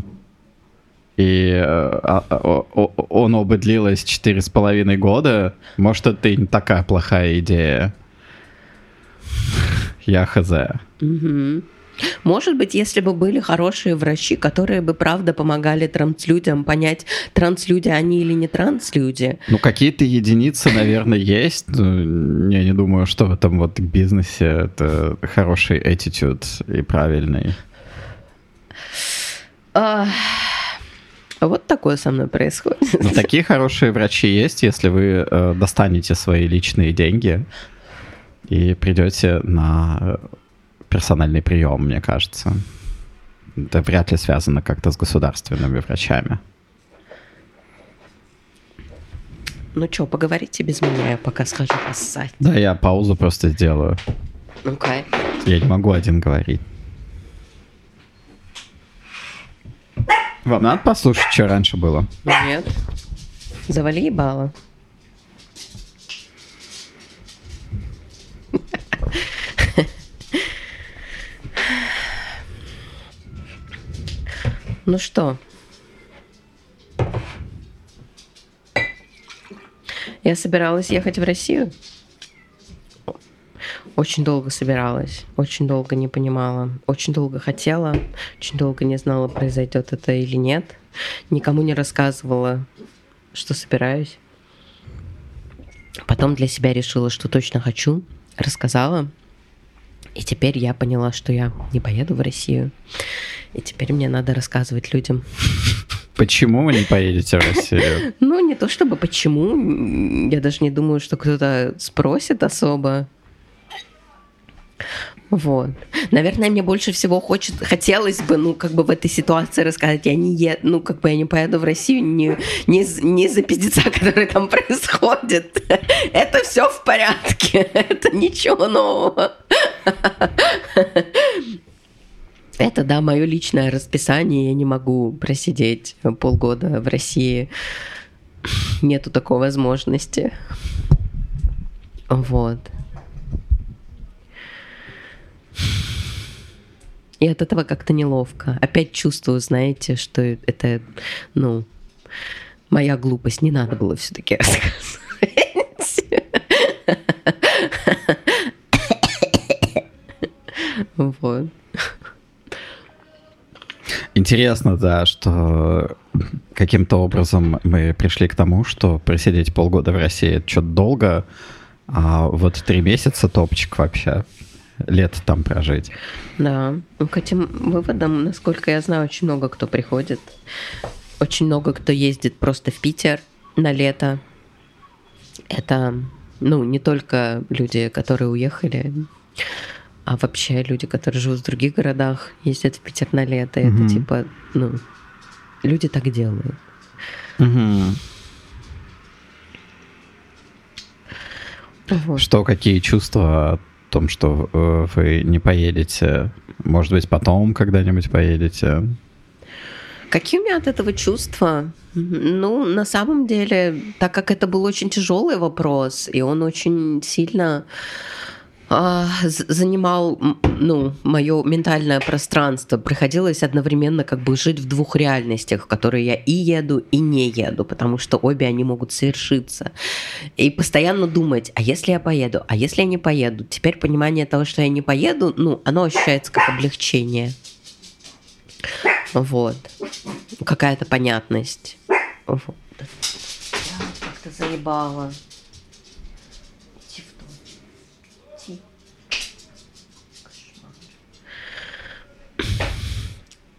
и э, а, а, оно бы длилось четыре с половиной года, может, это и не такая плохая идея. Я хз. Угу. Может быть, если бы были хорошие врачи, которые бы правда помогали транслюдям понять, транслюди они или не транслюди. Ну, какие-то единицы, наверное, есть. Я не думаю, что в этом вот бизнесе это хороший attitude и правильный. Вот такое со мной происходит. Ну, такие хорошие врачи есть, если вы э, достанете свои личные деньги и придете на персональный прием, мне кажется. Это вряд ли связано как-то с государственными врачами. Ну что, поговорите без меня, я пока схожу поссать. Да, я паузу просто сделаю. Okay. Я не могу один говорить. Вам надо послушать, что раньше было? Нет. Завали ебало. Ну что? Я собиралась ехать в Россию. Очень долго собиралась, очень долго не понимала, очень долго хотела, очень долго не знала, произойдет это или нет. Никому не рассказывала, что собираюсь. Потом для себя решила, что точно хочу, рассказала. И теперь я поняла, что я не поеду в Россию. И теперь мне надо рассказывать людям. Почему вы не поедете в Россию? Ну, не то чтобы почему. Я даже не думаю, что кто-то спросит особо. Вот. Наверное, мне больше всего хочет, хотелось бы, ну, как бы в этой ситуации рассказать, я не еду, ну, как бы я не поеду в Россию не, не, не за пиздеца, который там происходит. Это все в порядке, это ничего нового. Это, да, мое личное расписание, я не могу просидеть полгода в России. Нету такой возможности. Вот. И от этого как-то неловко. Опять чувствую, знаете, что это, ну, моя глупость. Не надо было все-таки рассказывать. Вот. Интересно, да, что каким-то образом мы пришли к тому, что просидеть полгода в России это что-то долго, а вот три месяца топчик вообще лет там прожить. Да. Ну, к этим выводам, насколько я знаю, очень много кто приходит. Очень много кто ездит просто в Питер на лето. Это, ну, не только люди, которые уехали, а вообще люди, которые живут в других городах, ездят в Питер на лето. Mm-hmm. Это типа, ну, люди так делают. Mm-hmm. Вот. Что, какие чувства от том, что э, вы не поедете? Может быть, потом когда-нибудь поедете? Какие у меня от этого чувства? Ну, на самом деле, так как это был очень тяжелый вопрос, и он очень сильно а, занимал ну, мое ментальное пространство. Приходилось одновременно как бы жить в двух реальностях, в которые я и еду, и не еду, потому что обе они могут совершиться. И постоянно думать, а если я поеду, а если я не поеду? Теперь понимание того, что я не поеду, ну, оно ощущается как облегчение. Вот. Какая-то понятность. Вот. Как-то заебало.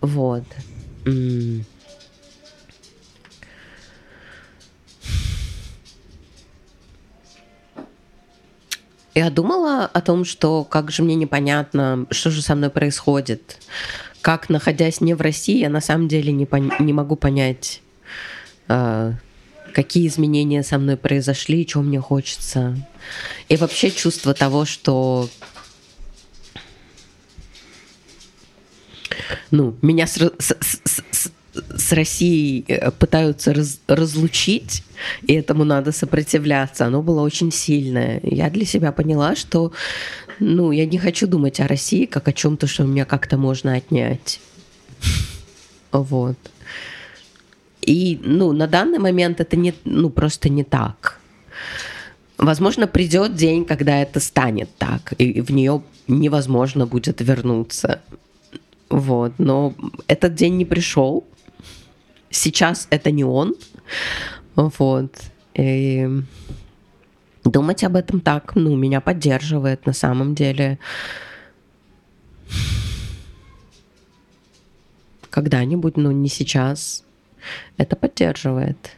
Вот. Я думала о том, что как же мне непонятно, что же со мной происходит. Как, находясь не в России, я на самом деле не, пон- не могу понять, э, какие изменения со мной произошли, чего мне хочется. И вообще чувство того, что ну, меня с, с, с, с Россией э, пытаются раз, разлучить, и этому надо сопротивляться. Оно было очень сильное. Я для себя поняла, что ну, я не хочу думать о России как о чем-то, что у меня как-то можно отнять. Вот. И, ну, на данный момент это не, ну, просто не так. Возможно, придет день, когда это станет так, и в нее невозможно будет вернуться. Вот, но этот день не пришел. Сейчас это не он. Вот. И думать об этом так, ну, меня поддерживает на самом деле. Когда-нибудь, но не сейчас. Это поддерживает.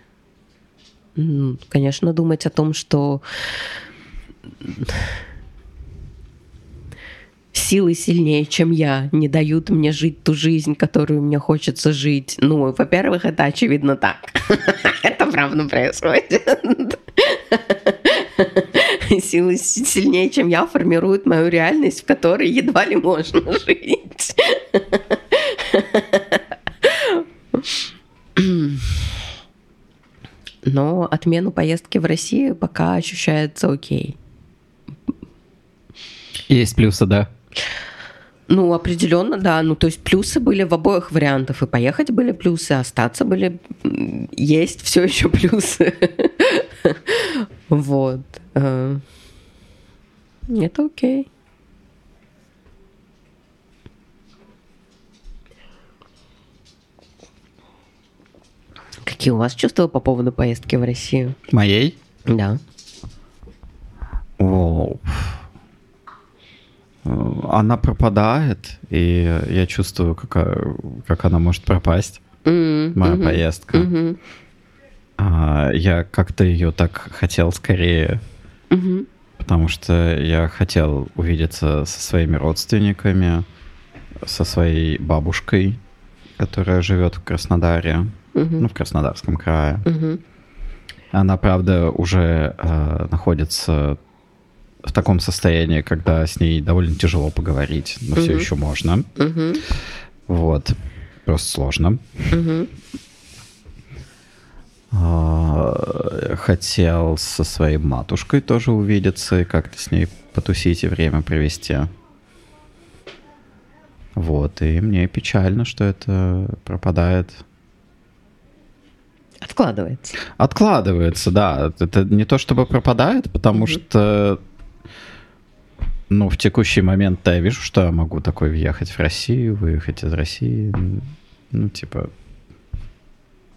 Конечно, думать о том, что силы сильнее, чем я, не дают мне жить ту жизнь, которую мне хочется жить. Ну, во-первых, это очевидно так. Это правда происходит. Силы сильнее, чем я, формируют мою реальность, в которой едва ли можно жить. Но отмену поездки в Россию пока ощущается окей. Есть плюсы, да? Ну, определенно, да. Ну, то есть плюсы были в обоих вариантах. И поехать были плюсы, остаться были... Есть все еще плюсы. Вот. Это окей. Какие у вас чувства по поводу поездки в Россию? Моей? Да. О, она пропадает, и я чувствую, как, а, как она может пропасть, М, моя мгм, поездка. мгм, А, я как-то ее так хотел скорее, мгм. потому что я хотел увидеться со своими родственниками, со своей бабушкой, которая живет в Краснодаре, ну, в Краснодарском крае. Мгм. Она, правда, уже э, находится в таком состоянии, когда с ней довольно тяжело поговорить, но все Мгм. еще можно. Мгм. Вот. Просто сложно. А, Хотел со своей матушкой тоже увидеться и как-то с ней потусить и время провести. Вот, и мне печально, что это пропадает. Откладывается. Откладывается, да. Это не то чтобы пропадает, потому что ну, в текущий момент я вижу, что я могу такой въехать в Россию, выехать из России. Ну, типа,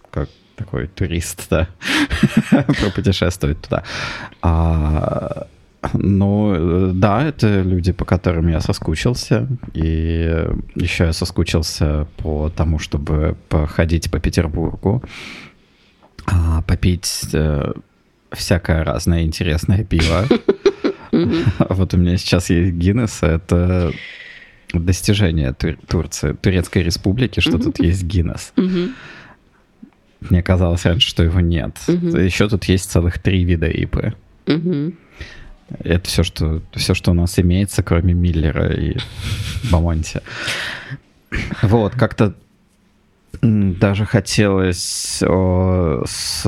как такой турист, да, пропутешествовать туда. А, ну, да, это люди, по которым я соскучился. И еще я соскучился по тому, чтобы походить по Петербургу, а, попить э, всякое разное интересное пиво. Вот у меня сейчас есть Гиннес, это достижение Тур- Турции, Турецкой Республики, что тут есть Гиннес. Мне казалось раньше, что его нет. Еще тут есть целых три вида. Мгм. Это все, что, все, что у нас имеется, кроме Миллера и Бамонти. Вот, как-то даже хотелось о, с,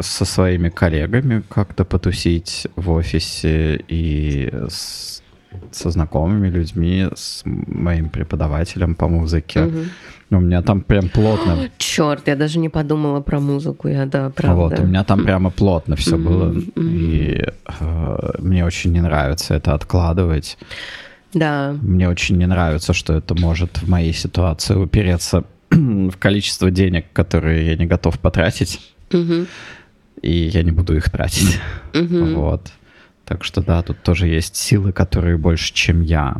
со своими коллегами как-то потусить в офисе и с- со знакомыми людьми, с моим преподавателем по музыке. У меня там прям плотно Черт, я даже не подумала про музыку, я да, правда. вот, у меня там прямо плотно все было. И э, мне очень не нравится это откладывать. Да, Мне очень не нравится, что это может в моей ситуации упереться в количество денег, которые я не готов потратить. И я не буду их тратить. Вот. Так что да, тут тоже есть силы, которые больше, чем я.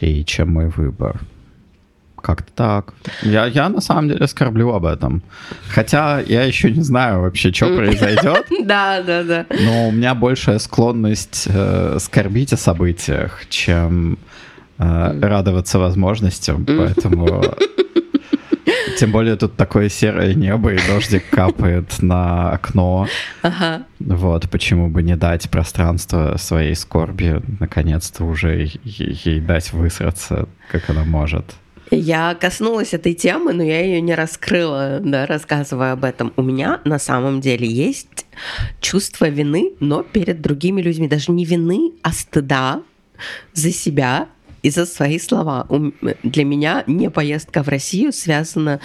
И чем мой выбор. Как-то так. Я, я на самом деле скорблю об этом. Хотя я еще не знаю вообще, что произойдет. да, да, да. Но у меня большая склонность э, скорбить о событиях, чем э, радоваться возможностям. Поэтому... Тем более тут такое серое небо, и дождик капает на окно. Ага. Вот, почему бы не дать пространство своей скорби, наконец-то уже ей дать высраться, как она может. Я коснулась этой темы, но я ее не раскрыла, да, рассказывая об этом. У меня на самом деле есть чувство вины, но перед другими людьми. Даже не вины, а стыда за себя и за свои слова. Для меня не поездка в Россию связана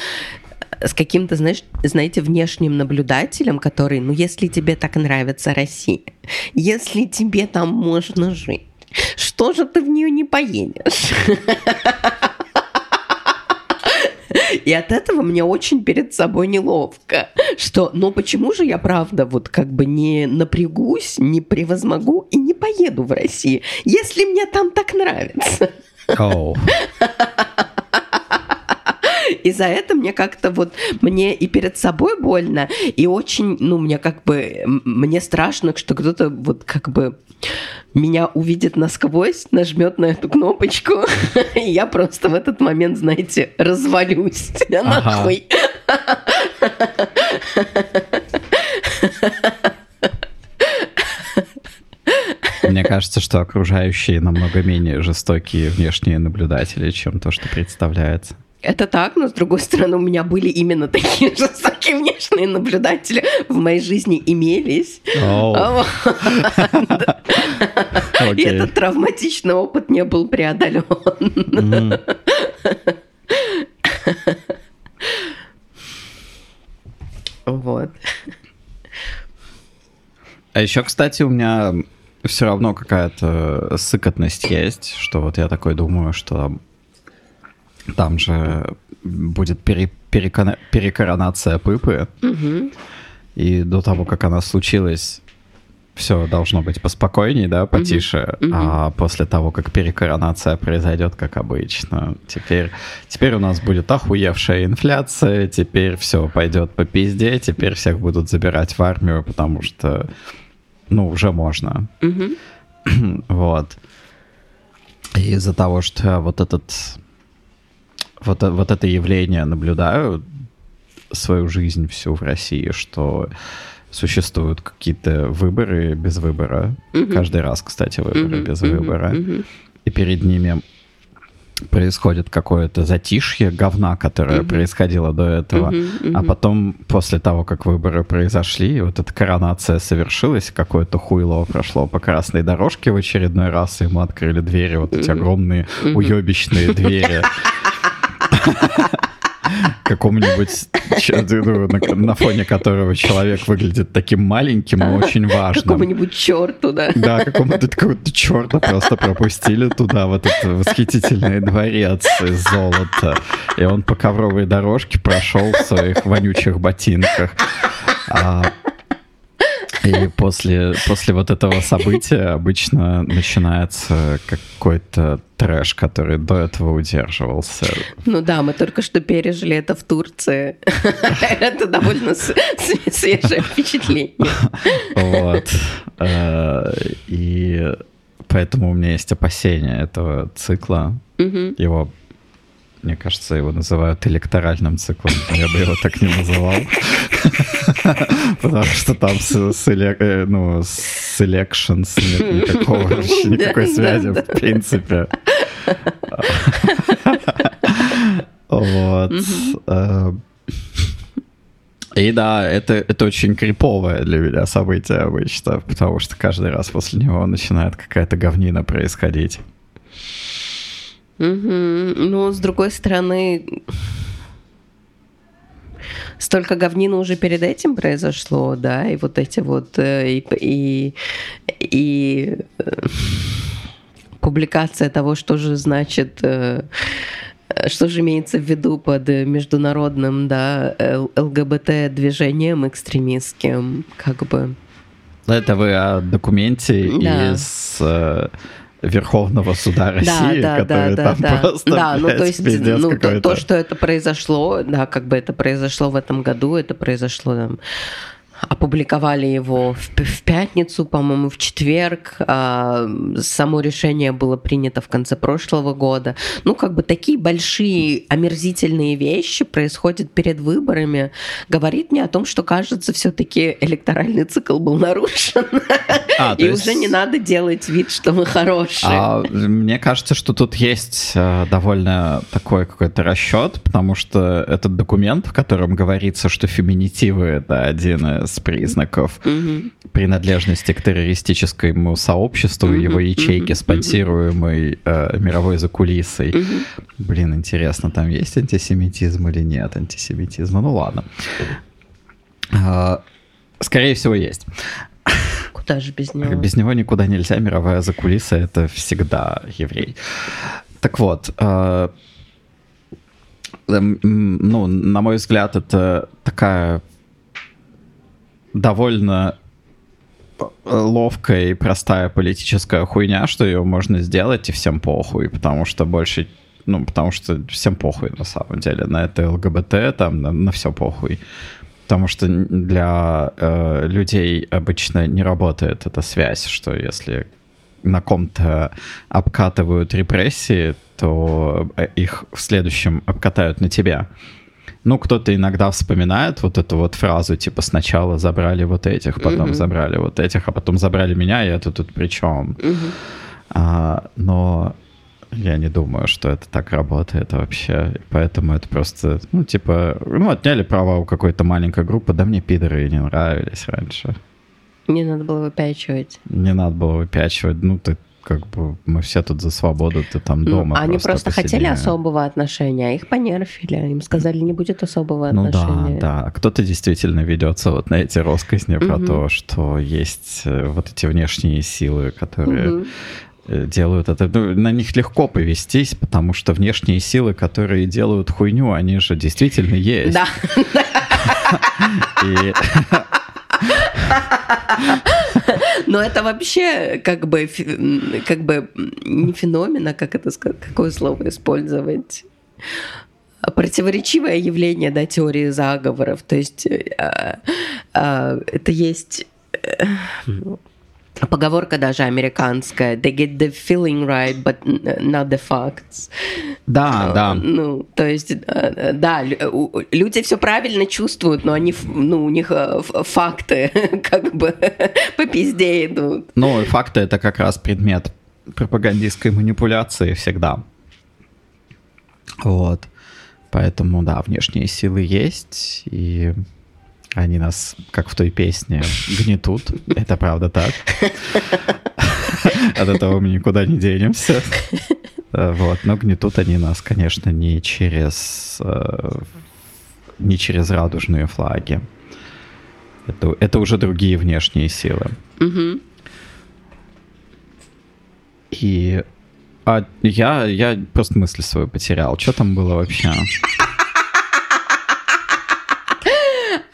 с каким-то, знаешь, знаете, внешним наблюдателем, который, ну, если тебе так нравится Россия, если тебе там можно жить, что же ты в нее не поедешь? И от этого мне очень перед собой неловко, что, ну почему же я правда вот как бы не напрягусь, не превозмогу и не поеду в Россию, если мне там так нравится. Оу. И за это мне как-то вот, мне и перед собой больно, и очень, ну, мне как бы, мне страшно, что кто-то вот как бы меня увидит насквозь, нажмет на эту кнопочку, и я просто в этот момент, знаете, развалюсь. Нахуй. Мне кажется, что окружающие намного менее жестокие внешние наблюдатели, чем то, что представляется. Это так, но с другой стороны, у меня были именно такие жестокие внешние наблюдатели в моей жизни имелись. А. И этот травматичный опыт не был преодолен. Вот. А еще, кстати, у меня все равно какая-то сыкотность есть, что вот я такой думаю, что там же будет пере- перекона- перекоронация Пыпы. И до того, как она случилась, все должно быть поспокойнее, да, потише, mm-hmm. а после того, как перекоронация произойдет, как обычно, теперь, теперь у нас будет охуевшая инфляция, теперь все пойдет по пизде, теперь всех будут забирать в армию, потому что, ну, уже можно. Mm-hmm. вот. И из-за того, что вот этот, вот, вот это явление наблюдаю свою жизнь всю в России, что существуют какие-то выборы без выбора. Угу. Каждый раз, кстати, выборы угу, без угу, выбора. Угу. И перед ними происходит какое-то затишье говна, которое mm происходило до этого, mm-hmm, mm-hmm. а потом, после того, как выборы произошли, вот эта коронация совершилась, какое-то хуйло прошло по красной дорожке в очередной раз, и ему открыли двери, вот эти огромные mm-hmm. уебищные двери. какому-нибудь, на фоне которого человек выглядит таким маленьким и очень важным. Какому-нибудь черту, да. Да, какому-то какого-то черта просто пропустили туда, вот этот восхитительный дворец из золота. И он по ковровой дорожке прошел в своих вонючих ботинках. А и после, после вот этого события обычно начинается какой-то трэш, который до этого удерживался. Ну да, мы только что пережили это в Турции. Это довольно свежее впечатление. Вот. Э, и поэтому у меня есть опасения этого цикла. Его мне кажется, его называют электоральным циклом. Я бы его так не называл. Потому что там с, э, ну, elections нет никакого, никакой связи, в принципе. Вот. Э, и да, это, это очень криповое для меня событие обычно, потому что каждый раз после него начинает какая-то говнина происходить. Угу. Ну, с другой стороны, столько говнина уже перед этим произошло, да, и вот эти вот э, и, и, и э, публикация того, что же значит э, что же имеется в виду под международным, да, ЛГБТ-движением экстремистским, как бы. Это вы о документе да. из Верховного суда России, да, да, который да, там да, просто, да, ну то есть, ну то, то, что это произошло, да, как бы это произошло в этом году, это произошло там опубликовали его в, в пятницу, по-моему, в четверг. А, само решение было принято в конце прошлого года. Ну, как бы такие большие омерзительные вещи происходят перед выборами. Говорит мне о том, что, кажется, все-таки электоральный цикл был нарушен. А, И есть... уже не надо делать вид, что мы хорошие. А, мне кажется, что тут есть э, довольно такой какой-то расчет, потому что этот документ, в котором говорится, что феминитивы — это один из признаков mm-hmm. принадлежности к террористическому сообществу mm-hmm. его ячейки, спонсируемой э, мировой закулисой. Mm-hmm. Блин, интересно, там есть антисемитизм или нет антисемитизма? Ну ладно. Э, скорее всего, есть. Куда же без него? Без него никуда нельзя. Мировая закулиса — это всегда еврей. Так вот, э, ну, на мой взгляд, это такая довольно ловкая и простая политическая хуйня, что ее можно сделать и всем похуй, потому что больше, ну, потому что всем похуй на самом деле на это ЛГБТ, там, на, на все похуй. Потому что для э, людей обычно не работает эта связь, что если на ком-то обкатывают репрессии, то э, их в следующем обкатают на тебя. Ну, кто-то иногда вспоминает вот эту вот фразу, типа, сначала забрали вот этих, потом mm-hmm. забрали вот этих, а потом забрали меня, и это тут при чем? Mm-hmm. А, но я не думаю, что это так работает вообще. Поэтому это просто, ну, типа, ну, отняли права у какой-то маленькой группы, да мне пидоры не нравились раньше. Не надо было выпячивать. Не надо было выпячивать. Ну, ты как бы мы все тут за свободу, ты там ну, дома. Ну, они просто, просто хотели особого отношения, а их понерфили. Им сказали, не будет особого ну, отношения. Да, да. Кто-то действительно ведется вот на эти россказни угу. про то, что есть э, вот эти внешние силы, которые угу делают это. Ну, на них легко повестись, потому что внешние силы, которые делают хуйню, они же действительно есть. Да. Но это вообще как бы, как бы не феномен, а как это какое слово использовать? противоречивое явление да, теории заговоров. То есть э, э, это есть э, поговорка даже американская. They get the feeling right, but not the facts. Да, да. Ну, то есть, э, да, у- люди все правильно чувствуют, но они, ну, у них э, факты как бы по пизде идут. Ну, факты это как раз предмет пропагандистской манипуляции всегда. Вот. Поэтому, да, внешние силы есть, и они нас, как в той песне, гнетут. Это правда так. От этого мы никуда не денемся. Вот. Но гнетут они нас, конечно, не через, э, не через радужные флаги. Это, это уже другие внешние силы. И а я, я просто мысль свою потерял. Что там было вообще?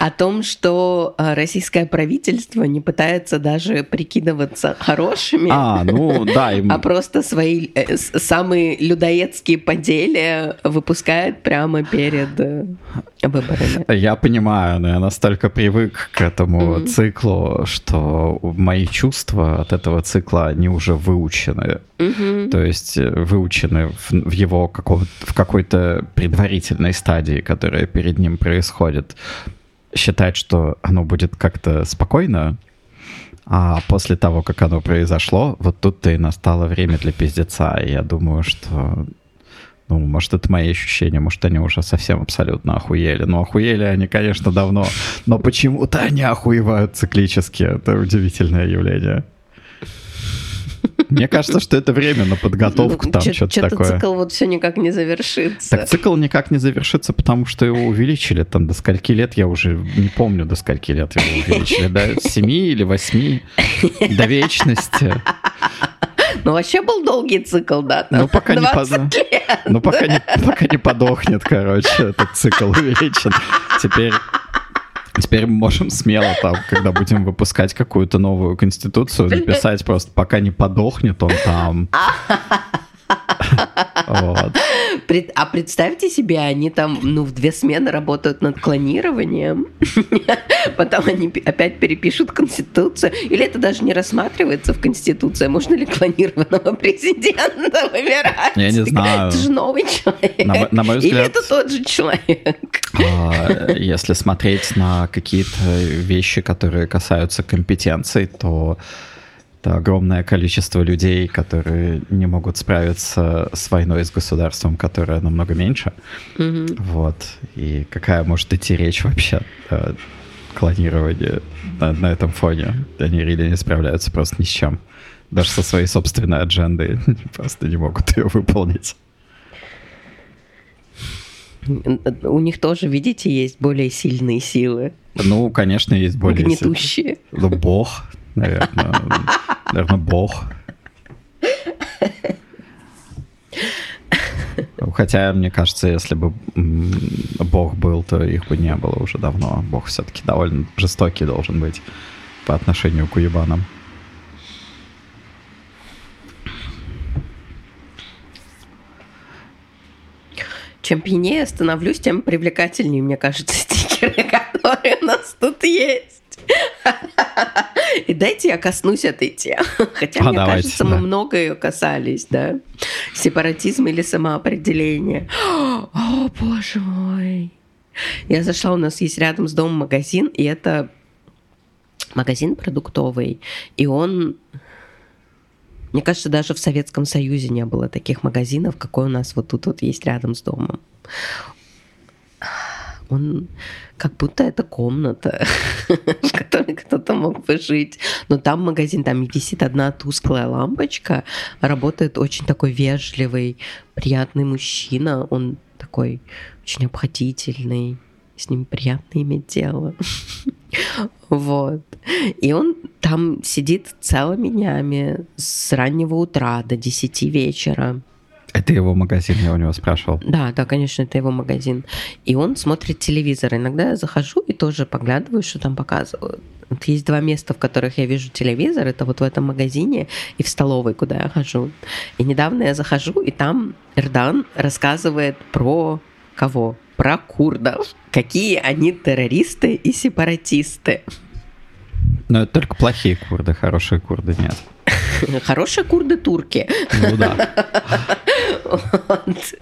О том, что э, российское правительство не пытается даже прикидываться хорошими, А, ну да, им- а просто свои э, самые людоедские поделия выпускает прямо перед э, выборами. я понимаю, но я настолько привык к этому Мгм. циклу, что мои чувства от этого цикла, они уже выучены. Мгм. То есть э, выучены в, в его какого в какой-то предварительной стадии, которая перед ним происходит. Считать, что оно будет как-то спокойно, а после того, как оно произошло, вот тут-то и настало время для пиздеца. И я думаю, что... Ну, может, это мои ощущения, может, они уже совсем абсолютно охуели. Ну, охуели они, конечно, давно, но почему-то они охуевают циклически. Это удивительное явление. Мне кажется, что это время на подготовку, там что-то такое. цикл вот все никак не завершится. Так цикл никак не завершится, потому что его увеличили. Там до скольки лет, я уже не помню, до скольки лет его увеличили. До семи или восьми, до вечности. Ну, вообще был долгий цикл, да? Ну, пока не 20 под- лет. Ну, пока не, пока не подохнет, короче, этот цикл увеличен. Теперь, теперь мы можем смело там, когда будем выпускать какую-то новую конституцию, написать просто, пока не подохнет он там. Вот. А представьте себе, они там, ну, в две смены работают над клонированием, потом они опять перепишут Конституцию, или это даже не рассматривается в Конституции, можно ли клонированного президента выбирать? Я не знаю. Это же новый человек. На на мой Или взгляд- это тот же человек? А, Если смотреть на какие-то вещи, которые касаются компетенций, то это огромное количество людей, которые не могут справиться с войной с государством, которое намного меньше. Мгм. Вот. И какая может идти речь вообще о клонировании на, на этом фоне? Они реально не справляются просто ни с чем. Даже со своей собственной аджендой просто не могут ее выполнить. У них тоже, видите, есть более сильные силы, Ну, конечно, есть более... сильные. гнетущие. Ну, бог, наверное. Наверное, бог. Хотя, мне кажется, если бы бог был, то их бы не было уже давно. Бог все-таки довольно жестокий должен быть по отношению к уебанам. Чем пьянее становлюсь, тем привлекательнее, мне кажется, стикеры, которые у нас тут есть. И дайте я коснусь этой темы. Хотя, А, мне давайте, кажется, да. мы много ее касались, да. Сепаратизм или самоопределение. О, боже мой. Я зашла, у нас есть рядом с домом магазин, и это магазин продуктовый. И он мне кажется, даже в Советском Союзе не было таких магазинов, какой у нас вот тут вот есть рядом с домом. Он как будто это комната, в которой кто-то мог бы жить. Но там магазин, там висит одна тусклая лампочка, работает очень такой вежливый, приятный мужчина. Он такой очень обходительный, с ним приятно иметь дело. Вот. И он там сидит целыми днями с раннего утра до 10 вечера. Это его магазин, я у него спрашивал. Да, да, конечно, это его магазин. И он смотрит телевизор. Иногда я захожу и тоже поглядываю, что там показывают. Вот есть два места, в которых я вижу телевизор. Это вот в этом магазине и в столовой, куда я хожу. И недавно я захожу, и там Эрдан рассказывает про кого? Про курдов. Какие они террористы и сепаратисты. Но это только плохие курды, хорошие курды нет. Хорошие курды турки. Ну да. Вот.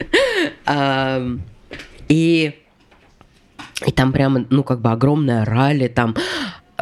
А, И и там прямо, ну, как бы огромная ралли, там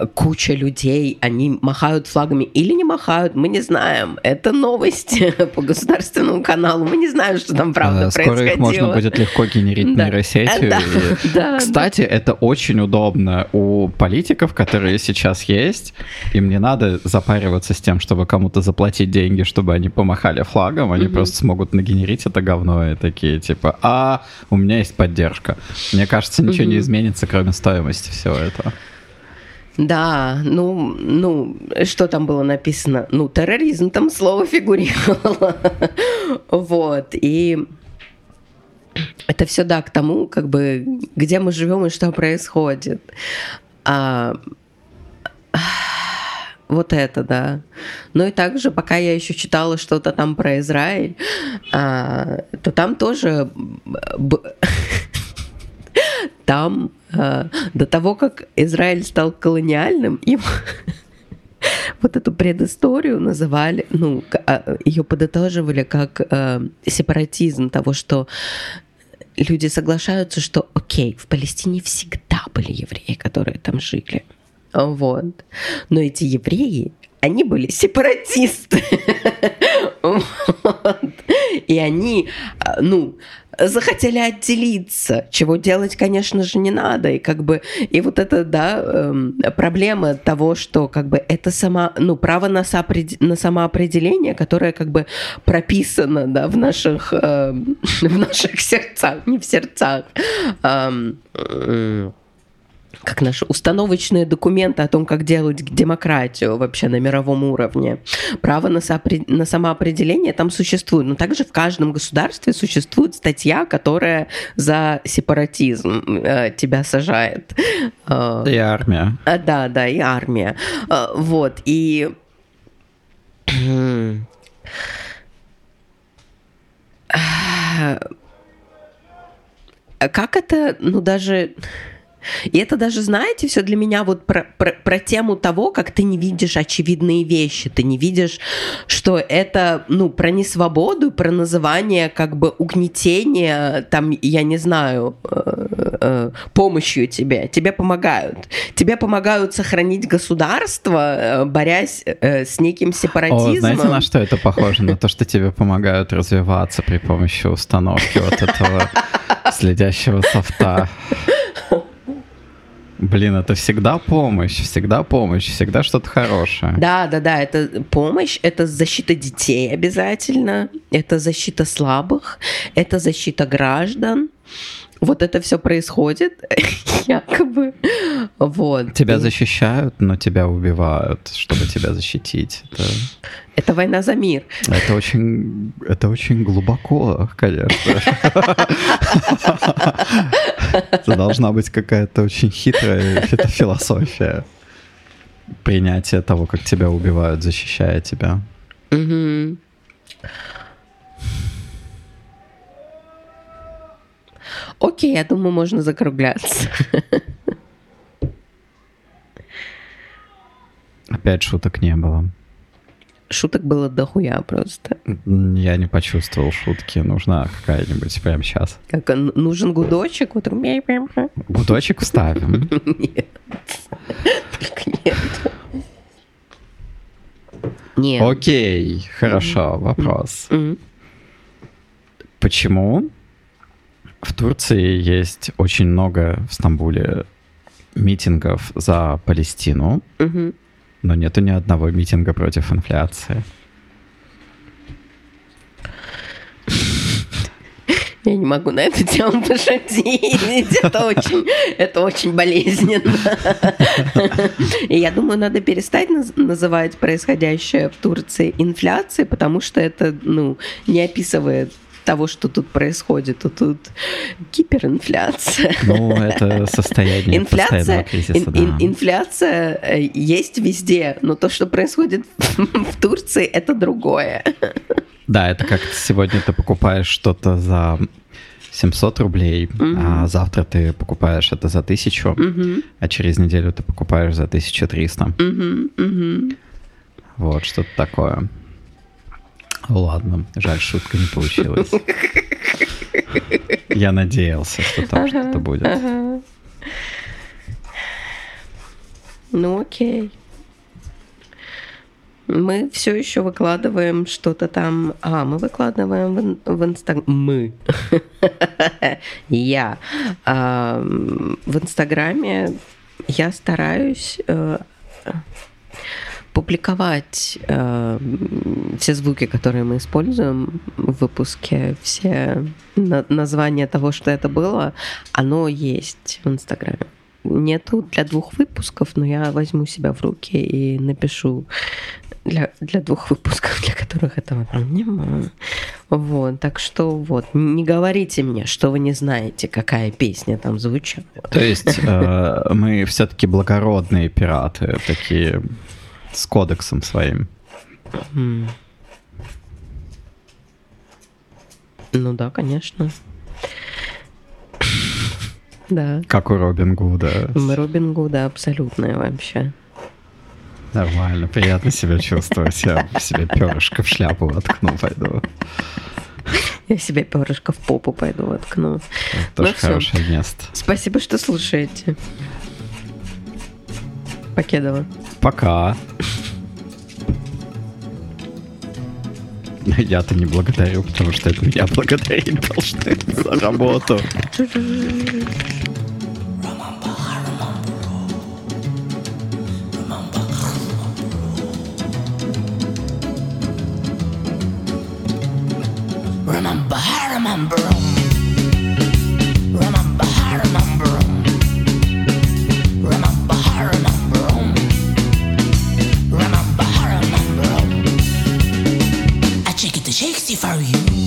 куча людей, они махают флагами или не махают, мы не знаем. Это новости по государственному каналу, мы не знаем, что там правда А, Скоро происходило. их можно будет легко генерить Да. нейросетью. Да, и- да, Кстати, это очень удобно у политиков, которые сейчас есть. Им не надо запариваться с тем, чтобы кому-то заплатить деньги, чтобы они помахали флагом. Они просто смогут нагенерить это говно и такие типа, а, у меня есть поддержка. Мне кажется, ничего не изменится, кроме стоимости всего этого. Да, ну, ну, что там было написано? Ну, терроризм, там слово фигурировало. Вот, и это все, да, к тому, как бы, где мы живем и что происходит. А, вот это, да. Ну и также, пока я еще читала что-то там про Израиль, а, то там тоже там э, до того, как Израиль стал колониальным, им вот эту предысторию называли, ну, а, ее подытоживали как э, сепаратизм того, что люди соглашаются, что, окей, в Палестине всегда были евреи, которые там жили. Вот. Но эти евреи, они были сепаратисты. И они, а, ну, захотели отделиться, чего делать, конечно же, не надо. И как бы, и вот это, да, эм, проблема того, что как бы это сама, ну, право на, соопред- на самоопределение, которое как бы прописано, да, в наших, эм, в наших сердцах, не в сердцах, ам, м, как наши установочные документы о том, как делать демократию вообще на мировом уровне. Право на, соопре- на самоопределение там существует, но также в каждом государстве существует статья, которая за сепаратизм э, тебя сажает. Э, И армия. а, да, да, и армия. А, Вот, и... А Как это, ну даже... И это даже, знаете, все для меня вот про, про, про тему того, как ты не видишь очевидные вещи, ты не видишь, что это, ну, про несвободу, про называние как бы угнетения, там, я не знаю, э, э, помощью тебе. Тебе помогают. Тебе помогают сохранить государство, э, борясь э, с неким О, сепаратизмом. знаете, на что это похоже? На то, что тебе помогают развиваться при помощи установки вот этого следящего софта. Блин, это всегда помощь, всегда помощь, всегда что-то хорошее. Да, да, да, это помощь, это защита детей обязательно, это защита слабых, это защита граждан. Вот это все происходит, якобы. Вот. Тебя И защищают, но тебя убивают, чтобы тебя защитить. Это, Это война за мир. это очень, это очень глубоко, конечно. Это должна быть какая-то очень хитрая фи- философия принятия того, как тебя убивают, защищая тебя. Окей, я думаю, можно закругляться. Опять шуток не было. Шуток было дохуя просто. Я не почувствовал шутки. Нужна какая-нибудь прямо сейчас. Как нужен гудочек, вот мяу-мяу-мяу. Гудочек вставим. Нет. Только нет. Нет. Окей, хорошо, вопрос. Почему в Турции есть очень много в Стамбуле митингов за Палестину, Мгм. но нету ни одного митинга против инфляции? Я не могу на эту тему пошутить. Это очень, это очень болезненно. И я думаю, надо перестать наз- называть происходящее в Турции инфляцией, потому что это, ну, не описывает того, что тут происходит, то тут гиперинфляция. Ну, это состояние Инфляция, кризиса, ин- да. ин- инфляция э, есть везде, но то, что происходит в Турции, это другое. Да, это как сегодня ты покупаешь что-то за 700 рублей, а завтра ты покупаешь это за 1000, а через неделю ты покупаешь за 1300. Вот, что-то такое. Ладно, жаль, шутка не получилась. Я надеялся, что там что-то будет. Ну окей. Мы все еще выкладываем что-то там. А, мы выкладываем в, ин- в Инстаграм. Мы. Я. В Инстаграме я стараюсь э, публиковать э, все звуки, которые мы используем в выпуске, все на- названия того, что это было, оно есть в Инстаграме. Нету для двух выпусков, но я возьму себя в руки и напишу для, для двух выпусков, для которых этого прям нема. Вот, так что вот, не говорите мне, что вы не знаете, какая песня там звучала. То есть э, мы все-таки благородные пираты, такие с кодексом своим. Ну да, конечно. Да. Как у Робин Гуда. Мы Робин Гуда абсолютная вообще. Нормально, приятно себя чувствовать. Я себе перышко в шляпу воткну, пойду. Я себе перышко в попу пойду воткну. Тоже Ну хорошее место. Спасибо, что слушаете. Покедова. Пока. Я-то не благодарю, потому что это меня благодарить должны за работу. Remember, I remember. Remember, for you.